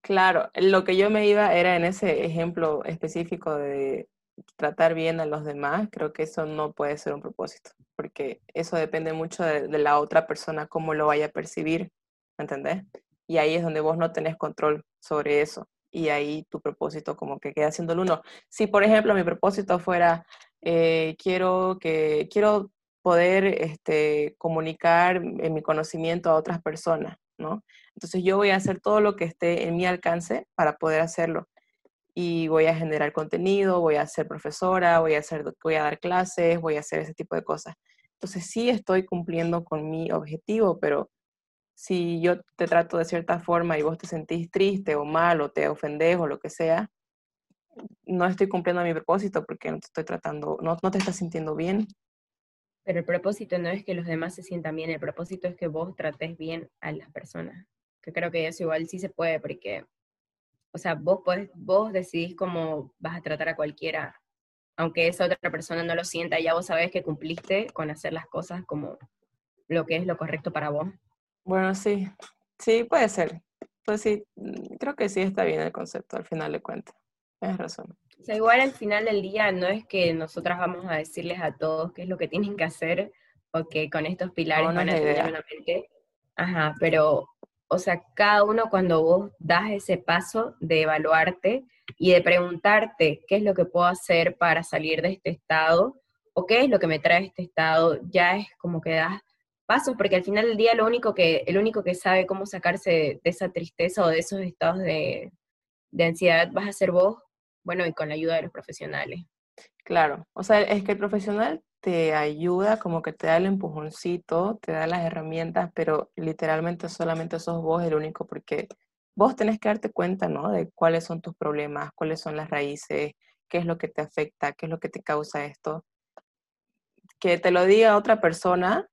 Claro, lo que yo me iba era en ese ejemplo específico de tratar bien a los demás, creo que eso no puede ser un propósito, porque eso depende mucho de, de la otra persona, cómo lo vaya a percibir, ¿me entendés? Y ahí es donde vos no tenés control sobre eso y ahí tu propósito como que queda siendo el uno. Si, por ejemplo, mi propósito fuera, eh, quiero, que, quiero poder este, comunicar en mi conocimiento a otras personas, ¿no? Entonces yo voy a hacer todo lo que esté en mi alcance para poder hacerlo. Y voy a generar contenido, voy a ser profesora, voy a, hacer, voy a dar clases, voy a hacer ese tipo de cosas. Entonces sí estoy cumpliendo con mi objetivo, pero si yo te trato de cierta forma y vos te sentís triste o mal o te ofendés o lo que sea, no estoy cumpliendo mi propósito porque no te estoy tratando, no, no te estás sintiendo bien. Pero el propósito no es que los demás se sientan bien, el propósito es que vos trates bien a las personas. Que creo que eso igual sí se puede porque, o sea, vos, podés, vos decidís cómo vas a tratar a cualquiera, aunque esa otra persona no lo sienta, ya vos sabés que cumpliste con hacer las cosas como lo que es lo correcto para vos. Bueno, sí, sí, puede ser. Pues sí, mm, creo que sí está bien el concepto al final de cuentas. Tienes razón. O sea, igual al final del día no es que nosotras vamos a decirles a todos qué es lo que tienen que hacer, porque con estos pilares van a tener una mente. Ajá, pero, o sea, cada uno cuando vos das ese paso de evaluarte y de preguntarte qué es lo que puedo hacer para salir de este estado, o qué es lo que me trae este estado, ya es como que das pasos, porque al final del día lo único que, el único que sabe cómo sacarse de, esa tristeza o de esos estados de, ansiedad vas a ser vos, bueno, y con la ayuda de los profesionales. Claro, o sea, es que el profesional te ayuda, como que te da el empujoncito, te da las herramientas, pero literalmente solamente sos vos el único, porque vos tenés que darte cuenta, ¿no? De cuáles son tus problemas, cuáles son las raíces, qué es lo que te afecta, qué es lo que te causa esto. Que te lo diga otra persona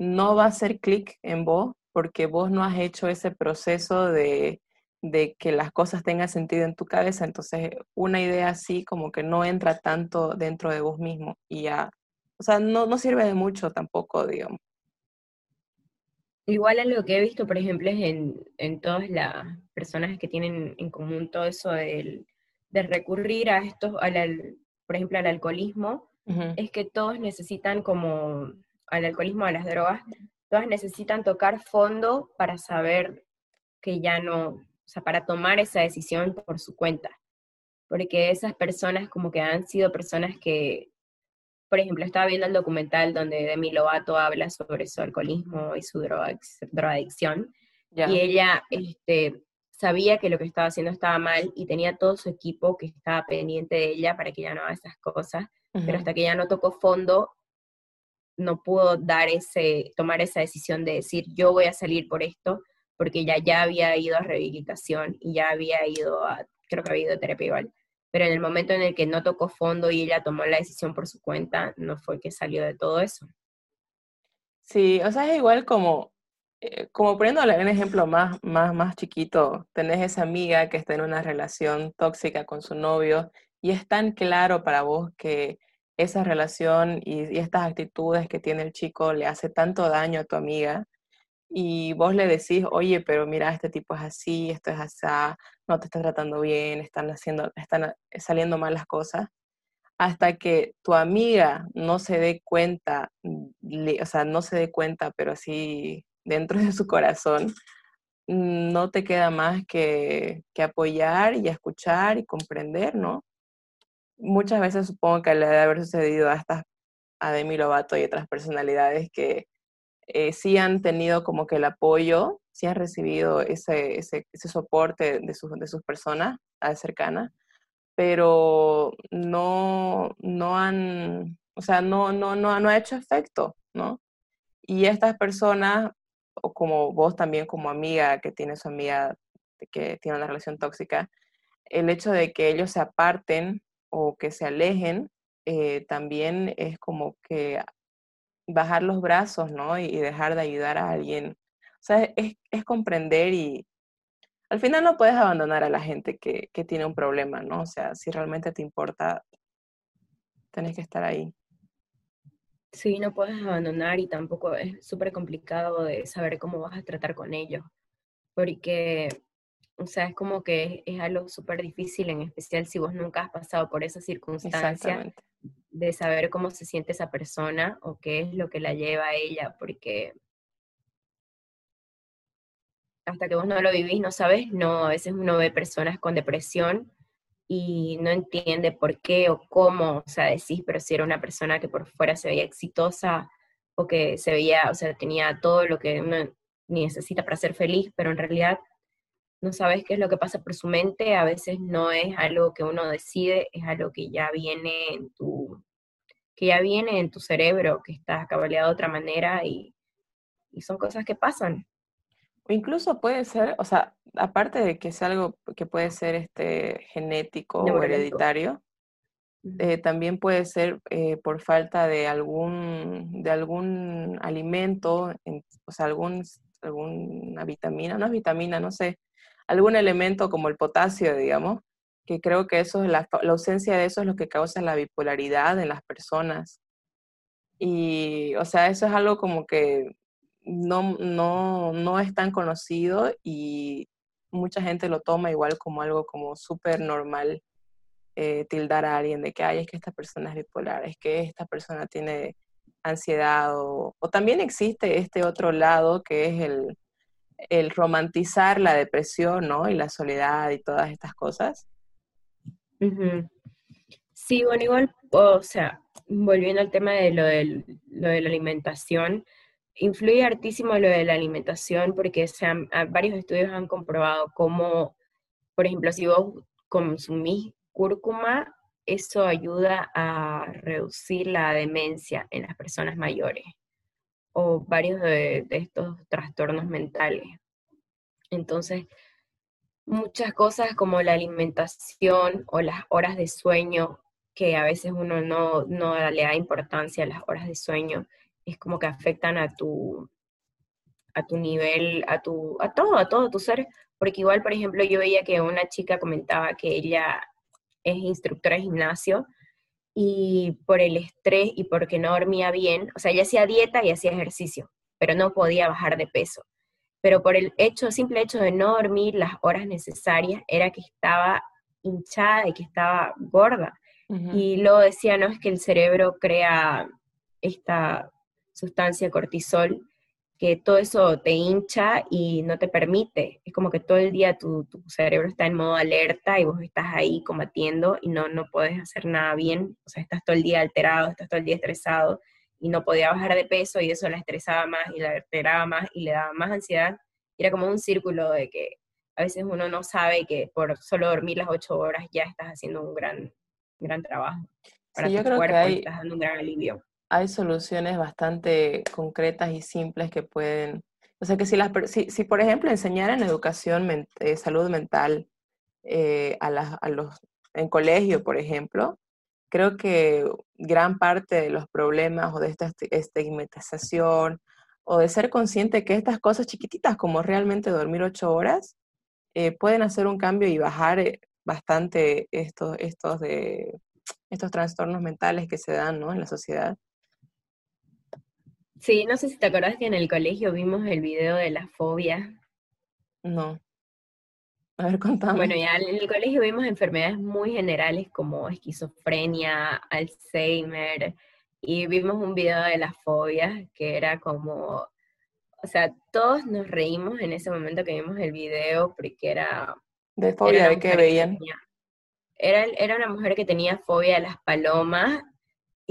no va a hacer clic en vos porque vos no has hecho ese proceso de, de que las cosas tengan sentido en tu cabeza. Entonces, una idea así como que no entra tanto dentro de vos mismo y ya, o sea, no, no sirve de mucho tampoco, digamos. Igual algo que he visto, por ejemplo, es en, en todas las personas que tienen en común todo eso del, de recurrir a estos, al, por ejemplo, al alcoholismo, es que todos necesitan como, al alcoholismo, a las drogas, todas necesitan tocar fondo para saber que ya no, o sea, para tomar esa decisión por su cuenta. Porque esas personas como que han sido personas que, por ejemplo, estaba viendo el documental donde Demi Lovato habla sobre su alcoholismo y su drogadicción, y ella este, sabía que lo que estaba haciendo estaba mal y tenía todo su equipo que estaba pendiente de ella para que ella no haga esas cosas, pero hasta que ella no tocó fondo, no pudo dar ese, tomar esa decisión de decir, yo voy a salir por esto, porque ella ya había ido a rehabilitación y ya había ido a, creo que había ido a terapia igual, pero en el momento en el que no tocó fondo y ella tomó la decisión por su cuenta, no fue que salió de todo eso. Sí, o sea, es igual como eh, como poniéndole un ejemplo más, más, más chiquito, tenés esa amiga que está en una relación tóxica con su novio y es tan claro para vos que esa relación y, estas actitudes que tiene el chico le hace tanto daño a tu amiga y vos le decís, oye, pero mira, este tipo es así, esto es así, no te está tratando bien, están, haciendo, están saliendo mal las cosas, hasta que tu amiga no se dé cuenta, o sea, no se dé cuenta, pero sí dentro de su corazón, no te queda más que, apoyar y escuchar y comprender, ¿no? Muchas veces supongo que le debe haber sucedido a estas, a Demi Lovato y otras personalidades que eh, sí han tenido como que el apoyo, sí han recibido ese, ese, soporte de sus, de sus personas cercanas, pero no, no han, o sea, no, no, no, no ha hecho efecto, ¿no? Y estas personas o como vos también como amiga que tiene su amiga que tiene una relación tóxica, el hecho de que ellos se aparten o que se alejen eh, también es como que bajar los brazos, ¿no? Y, dejar de ayudar a alguien. O sea, es, comprender y al final no puedes abandonar a la gente que, que tiene un problema, ¿no? O sea, si realmente te importa, tenés que estar ahí. Sí, no puedes abandonar y tampoco es súper complicado de saber cómo vas a tratar con ellos, porque, o sea, es como que es algo súper difícil, en especial si vos nunca has pasado por esa circunstancia de saber cómo se siente esa persona o qué es lo que la lleva a ella, porque hasta que vos no lo vivís, no sabes, no, a veces uno ve personas con depresión y no entiende por qué o cómo, o sea, decís, pero si era una persona que por fuera se veía exitosa o que se veía, o sea, tenía todo lo que uno necesita para ser feliz, pero en realidad no sabes qué es lo que pasa por su mente, a veces no es algo que uno decide, es algo que ya viene en tu, que ya viene en tu cerebro, que estás cabaleado de otra manera y, y son cosas que pasan. Incluso puede ser, o sea, aparte de que es algo que puede ser este, genético o hereditario, eh, también puede ser eh, por falta de algún, de algún alimento, o sea, algún, alguna vitamina, no es vitamina, no sé, algún elemento como el potasio, digamos, que creo que eso es la, ausencia de eso es lo que causa la bipolaridad en las personas. Y, o sea, eso es algo como que no, no, no es tan conocido y mucha gente lo toma igual como algo como súper normal eh, tildar a alguien de que, ay, es que esta persona es bipolar, es que esta persona tiene ansiedad o, también existe este otro lado que es el, el romantizar la depresión, ¿no? Y la soledad y todas estas cosas. Sí, bueno, igual, o sea, volviendo al tema de lo, lo de la alimentación, influye hartísimo lo de la alimentación porque varios estudios han comprobado cómo, por ejemplo, si vos consumís cúrcuma, eso ayuda a reducir la demencia en las personas mayores o varios de, estos trastornos mentales. Entonces, muchas cosas como la alimentación o las horas de sueño, que a veces uno no, no le da importancia a las horas de sueño, es como que afectan a tu, a tu nivel, a tu, a todo, a todo tu ser, porque igual, por ejemplo, yo veía que una chica comentaba que ella es instructora de gimnasio y por el estrés y porque no dormía bien, o sea, ella hacía dieta y hacía ejercicio, pero no podía bajar de peso. Pero por el hecho, simple hecho de no dormir las horas necesarias, era que estaba hinchada y que estaba gorda. Y luego decía, no, es que el cerebro crea esta sustancia cortisol que todo eso te hincha y no te permite. Es como que todo el día tu, cerebro está en modo alerta y vos estás ahí combatiendo y no, no puedes hacer nada bien. O sea, estás todo el día alterado, estás todo el día estresado y no podía bajar de peso y eso la estresaba más y la alteraba más y le daba más ansiedad. era como un círculo de que a veces uno no sabe que por solo dormir las ocho horas ya estás haciendo un gran, gran trabajo para tu cuerpo y estás dando un gran alivio hay soluciones bastante concretas y simples que pueden, o sea que si, las, si, si por ejemplo enseñaran educación, eh, salud mental eh, a, a los, en colegio, por ejemplo, creo que gran parte de los problemas o de esta estigmatización o de ser consciente que estas cosas chiquititas como realmente dormir ocho horas eh, pueden hacer un cambio y bajar bastante estos, estos, de, estos trastornos mentales que se dan ¿no? en la sociedad. Sí, no sé si te acordás que en el colegio vimos el video de la fobia. No. A ver, contame. Bueno, ya en el colegio vimos enfermedades muy generales como esquizofrenia, Alzheimer, y vimos un video de las fobias que era como, o sea, todos nos reímos en ese momento que vimos el video porque era... ¿De fobia de qué veían? era, era una mujer que tenía fobia a las palomas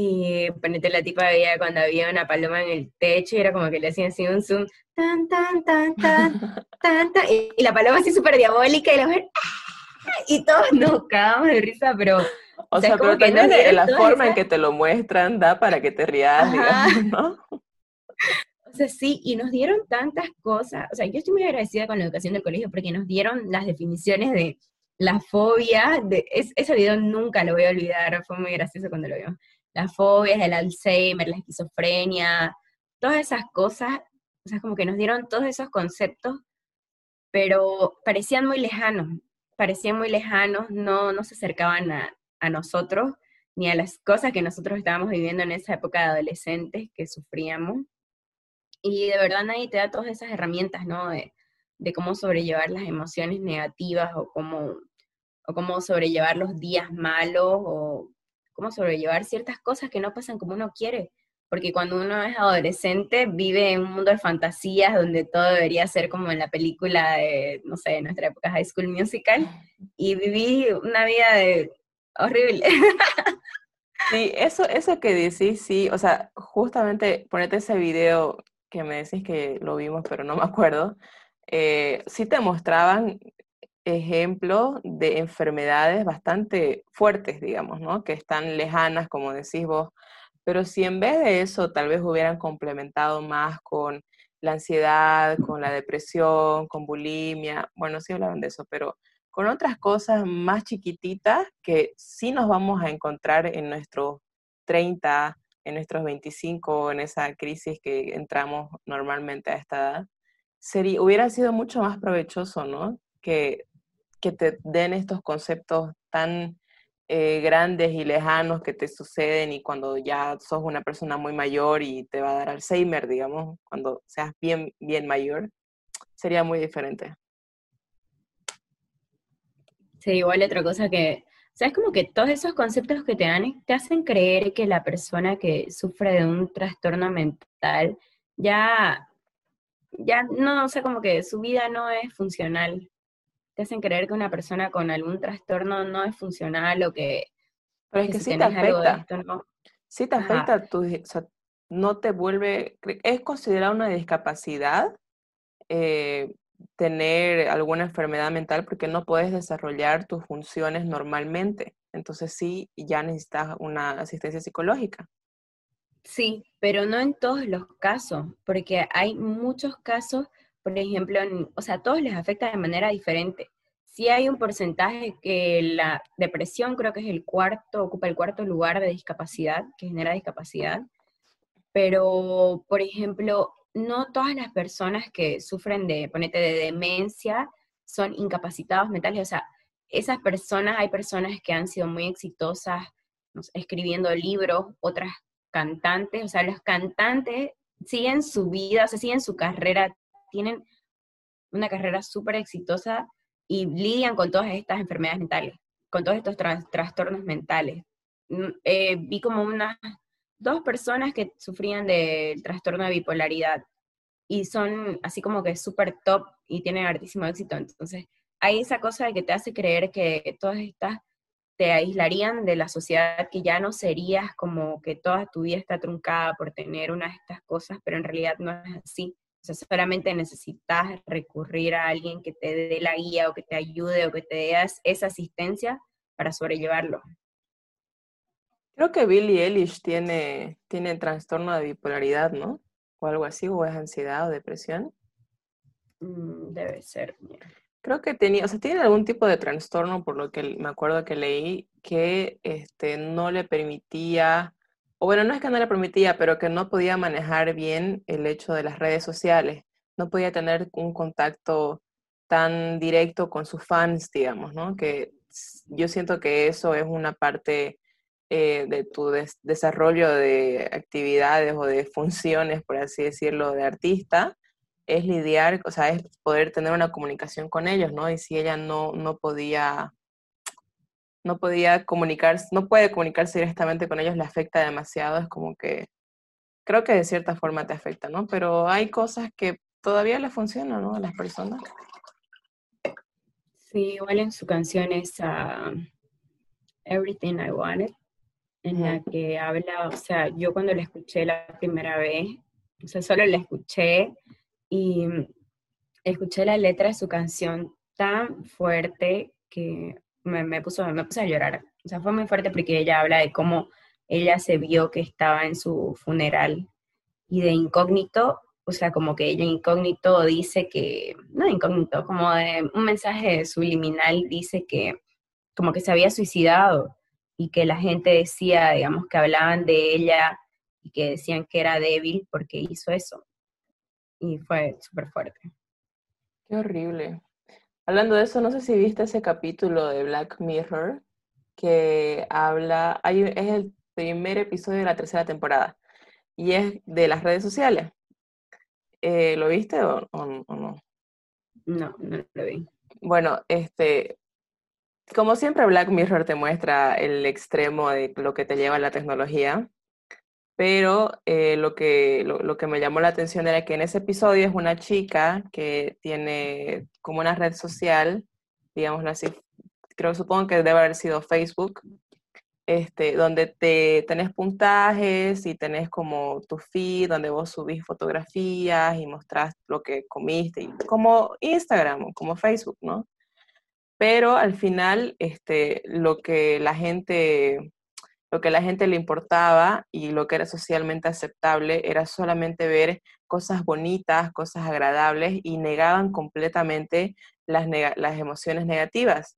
y ponete la tipa veía cuando había una paloma en el techo y era como que le hacían así un zoom, tan, tan, tan, tan, tan, tan, y, la paloma así súper diabólica y la mujer, ¡ah! y todos nos cagamos de risa, pero... O, sea, pero también la forma en que te lo muestran da para que te rías, digamos, ¿no? O sea, sí, y nos dieron tantas cosas. O sea, yo estoy muy agradecida con la educación del colegio porque nos dieron las definiciones de la fobia. De, ese video nunca lo voy a olvidar, fue muy gracioso cuando lo vimos las fobias, el Alzheimer, la esquizofrenia, todas esas cosas, o sea, como que nos dieron todos esos conceptos, pero parecían muy lejanos, parecían muy lejanos, no, no se acercaban a, nosotros ni a las cosas que nosotros estábamos viviendo en esa época de adolescentes que sufríamos. Y de verdad nadie te da todas esas herramientas, ¿no? De, de cómo sobrellevar las emociones negativas o cómo, o cómo sobrellevar los días malos o cómo sobrellevar ciertas cosas que no pasan como uno quiere. Porque cuando uno es adolescente vive en un mundo de fantasías donde todo debería ser como en la película de, no sé, de nuestra época High School Musical. Y viví una vida de horrible. Sí, eso, eso que decís, sí, o sea, justamente ponete ese video que me decís que lo vimos, pero no me acuerdo, eh, sí te mostraban ejemplo de enfermedades bastante fuertes, digamos, ¿no? Que están lejanas, como decís vos. Pero si en vez de eso tal vez hubieran complementado más con la ansiedad, con la depresión, con bulimia, bueno, sí hablaban de eso, pero con otras cosas más chiquititas que sí nos vamos a encontrar en nuestros 30, en nuestros 25, en esa crisis que entramos normalmente a esta edad, sería, hubiera sido mucho más provechoso, ¿no? Que que te den estos conceptos tan eh, grandes y lejanos que te suceden y cuando ya sos una persona muy mayor y te va a dar Alzheimer, digamos, cuando seas bien, bien mayor, sería muy diferente. Sí, igual otra cosa que, o sea, como que todos esos conceptos que te dan te hacen creer que la persona que sufre de un trastorno mental ya, ya no, o sea, como que su vida no es funcional te hacen creer que una persona con algún trastorno no es funcional o que... Pero es que, sí te afecta. Sí te afecta, tu, no te vuelve... Es considerada una discapacidad, eh, tener alguna enfermedad mental porque no puedes desarrollar tus funciones normalmente. Entonces sí, ya necesitas una asistencia psicológica. Sí, pero no en todos los casos, porque hay muchos casos, por ejemplo, o sea, a todos les afecta de manera diferente. Sí hay un porcentaje que la depresión creo que es el cuarto, ocupa el cuarto lugar de discapacidad, que genera discapacidad, pero, por ejemplo, no todas las personas que sufren de, ponete, de demencia son incapacitados mentales, o sea, esas personas, hay personas que han sido muy exitosas escribiendo libros, otras cantantes, o sea, los cantantes siguen su vida, o sea, siguen su carrera, tienen una carrera súper exitosa y lidian con todas estas enfermedades mentales, con todos estos trastornos mentales. Mm, eh, vi como unas dos personas que sufrían del trastorno de bipolaridad y son así como que súper top y tienen altísimo éxito. Entonces, hay esa cosa de que te hace creer que todas estas te aislarían de la sociedad, que ya no serías como que toda tu vida está truncada por tener una de estas cosas, pero en realidad no es así. O sea, solamente necesitas recurrir a alguien que te dé la guía o que te ayude o que te dé esa asistencia para sobrellevarlo. Creo que Billie Eilish tiene, tiene trastorno de bipolaridad, ¿no? O algo así, o es ansiedad o depresión. Mm, debe ser. Creo que tenía, o sea, tiene algún tipo de trastorno, por lo que me acuerdo que leí, que este, no le permitía, o bueno, no es que no le permitía, pero que no podía manejar bien el hecho de las redes sociales. No podía tener un contacto tan directo con sus fans, digamos, ¿no? Que yo siento que eso es una parte eh, de tu desarrollo de actividades o de funciones, por así decirlo, de artista, es lidiar, o sea, es poder tener una comunicación con ellos, ¿no? Y si ella no, no podía, no podía comunicarse, no puede comunicarse directamente con ellos, le afecta demasiado, es como que, creo que de cierta forma te afecta, ¿no? Pero hay cosas que todavía le funcionan, ¿no? A las personas. Sí, igual en su canción es Everything I Wanted, en la que habla, o sea, yo cuando la escuché la primera vez, o sea, solo la escuché y escuché la letra de su canción tan fuerte que me, me, puso, me puse a llorar. O sea, fue muy fuerte porque ella habla de cómo ella se vio que estaba en su funeral y de incógnito, o sea, como que ella incógnito dice que, no incógnito, como de un mensaje subliminal dice que como que se había suicidado y que la gente decía, digamos, que hablaban de ella y que decían que era débil porque hizo eso. Y fue súper fuerte. Qué horrible. Hablando de eso, no sé si viste ese capítulo de Black Mirror que habla, es el primer episodio de la tercera temporada y es de las redes sociales. Eh, ¿Lo viste o, o, no? No, no lo vi. Bueno, este, como siempre, Black Mirror te muestra el extremo de lo que te lleva la tecnología, pero eh, lo, que, lo, que me llamó la atención era que en ese episodio es una chica que tiene como una red social, digámoslo así, creo, supongo que debe haber sido Facebook, este, donde te tenés puntajes y tenés como tu feed, donde vos subís fotografías y mostrás lo que comiste, como Instagram, como Facebook, ¿no? pero al final este, lo que la gente lo que la gente le importaba y lo que era socialmente aceptable era solamente ver cosas bonitas, cosas agradables y negaban completamente las, emociones negativas.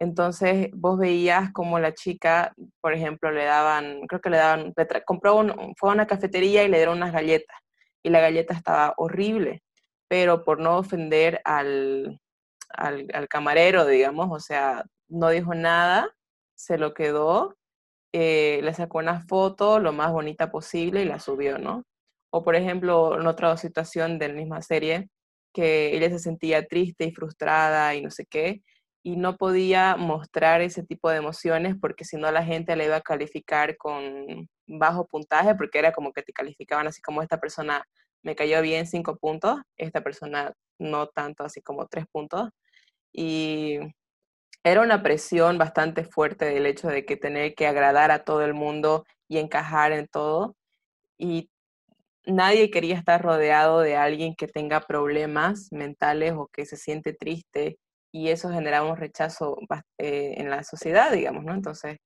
Entonces vos veías como la chica, por ejemplo, le daban, creo que le daban, compró un, fue a una cafetería y le dieron unas galletas y la galleta estaba horrible, pero por no ofender al, al, camarero, digamos, o sea, no dijo nada, se lo quedó, eh, le sacó una foto lo más bonita posible y la subió, ¿no? O por ejemplo, en otra situación de la misma serie, que ella se sentía triste y frustrada y no sé qué, y no podía mostrar ese tipo de emociones porque si no la gente le iba a calificar con bajo puntaje, porque era como que te calificaban así como esta persona me cayó bien cinco puntos, esta persona no tanto así como tres puntos y era una presión bastante fuerte del hecho de que tener que agradar a todo el mundo y encajar en todo. Y nadie quería estar rodeado de alguien que tenga problemas mentales o que se siente triste y eso generaba un rechazo eh, en la sociedad, digamos, ¿no? Entonces,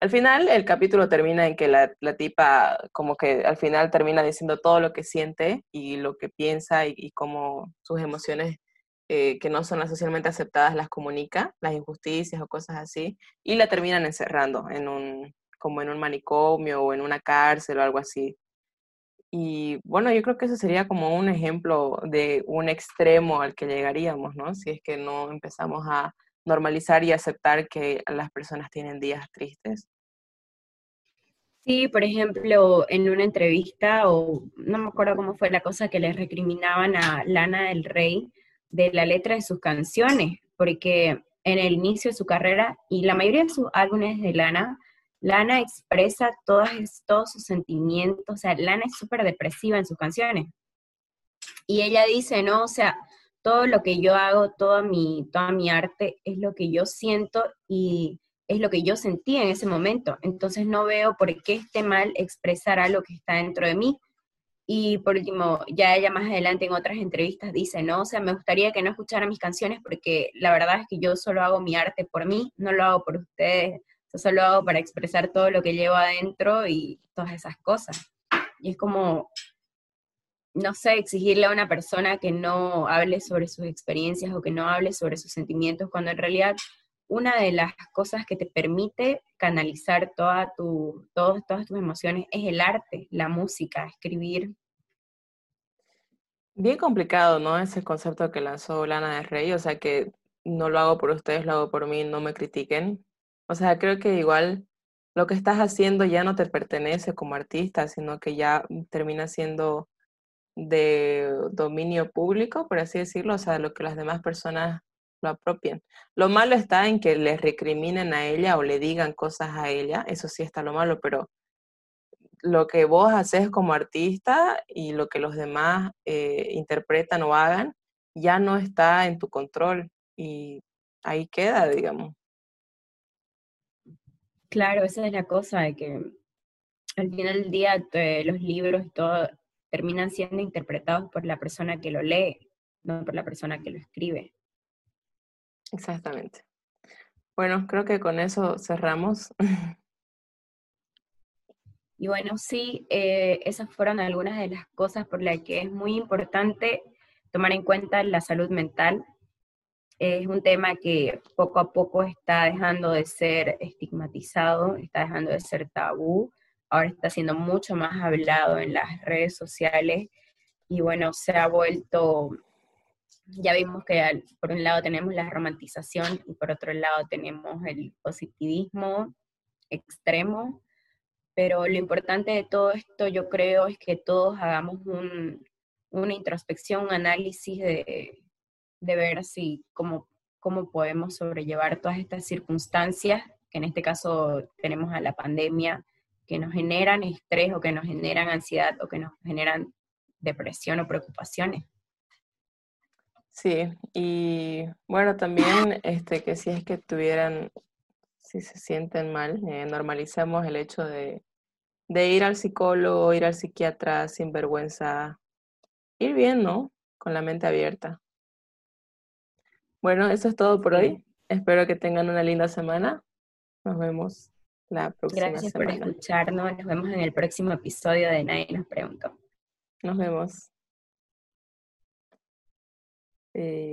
al final el capítulo termina en que la, tipa como que al final termina diciendo todo lo que siente y lo que piensa y, cómo sus emociones eh, que no son las socialmente aceptadas las comunica, las injusticias o cosas así, y la terminan encerrando en un, como en un manicomio o en una cárcel o algo así. Y bueno, yo creo que eso sería como un ejemplo de un extremo al que llegaríamos, ¿no? Si es que no empezamos a normalizar y aceptar que las personas tienen días tristes. Sí, por ejemplo, en una entrevista, o no me acuerdo cómo fue la cosa que le recriminaban a Lana del Rey de la letra de sus canciones, porque en el inicio de su carrera y la mayoría de sus álbumes de Lana Lana expresa todas, todos sus sentimientos, o sea, Lana es súper depresiva en sus canciones. Y ella dice, no, o sea, todo lo que yo hago, toda mi, toda mi arte es lo que yo siento y es lo que yo sentí en ese momento. Entonces no veo por qué esté mal expresar algo que está dentro de mí. Y por último, ya ella más adelante en otras entrevistas dice, no, o sea, me gustaría que no escucharan mis canciones porque la verdad es que yo solo hago mi arte por mí, no lo hago por ustedes, yo solo hago para expresar todo lo que llevo adentro y todas esas cosas. Y es como, no sé, exigirle a una persona que no hable sobre sus experiencias o que no hable sobre sus sentimientos, cuando en realidad una de las cosas que te permite canalizar toda tu, todas tus emociones es el arte, la música, escribir. Bien complicado, ¿no? Ese concepto que lanzó Lana de Rey, o sea que no lo hago por ustedes, lo hago por mí, no me critiquen. O sea, creo que igual lo que estás haciendo ya no te pertenece como artista, sino que ya termina siendo de dominio público, por así decirlo, o sea, lo que las demás personas lo apropien. Lo malo está en que le recriminen a ella o le digan cosas a ella, eso sí está lo malo, pero lo que vos haces como artista y lo que los demás eh, interpretan o hagan ya no está en tu control y ahí queda, digamos. Claro, esa es la cosa, de que al final del día los libros y todo terminan siendo interpretados por la persona que lo lee, no por la persona que lo escribe. Exactamente. Bueno, creo que con eso cerramos. Y bueno, sí, eh, esas fueron algunas de las cosas por las que es muy importante tomar en cuenta la salud mental. Es un tema que poco a poco está dejando de ser estigmatizado, está dejando de ser tabú, ahora está siendo mucho más hablado en las redes sociales y bueno, se ha vuelto, ya vimos que por un lado tenemos la romantización y por otro lado tenemos el positivismo extremo, pero lo importante de todo esto yo creo es que todos hagamos una introspección, un análisis de, ver si cómo, cómo podemos sobrellevar todas estas circunstancias, que en este caso tenemos a la pandemia, que nos generan estrés o que nos generan ansiedad o que nos generan depresión o preocupaciones. Sí, y bueno, también este, que si es que tuvieran, si se sienten mal, eh, normalicemos el hecho de, de ir al psicólogo, ir al psiquiatra sin vergüenza, ir bien, ¿no? Con la mente abierta. Bueno, eso es todo por hoy. Espero que tengan una linda semana. Nos vemos la próxima Gracias semana. Gracias por escucharnos. Nos vemos en el próximo episodio de Nadie nos preguntó. Nos vemos. Eh...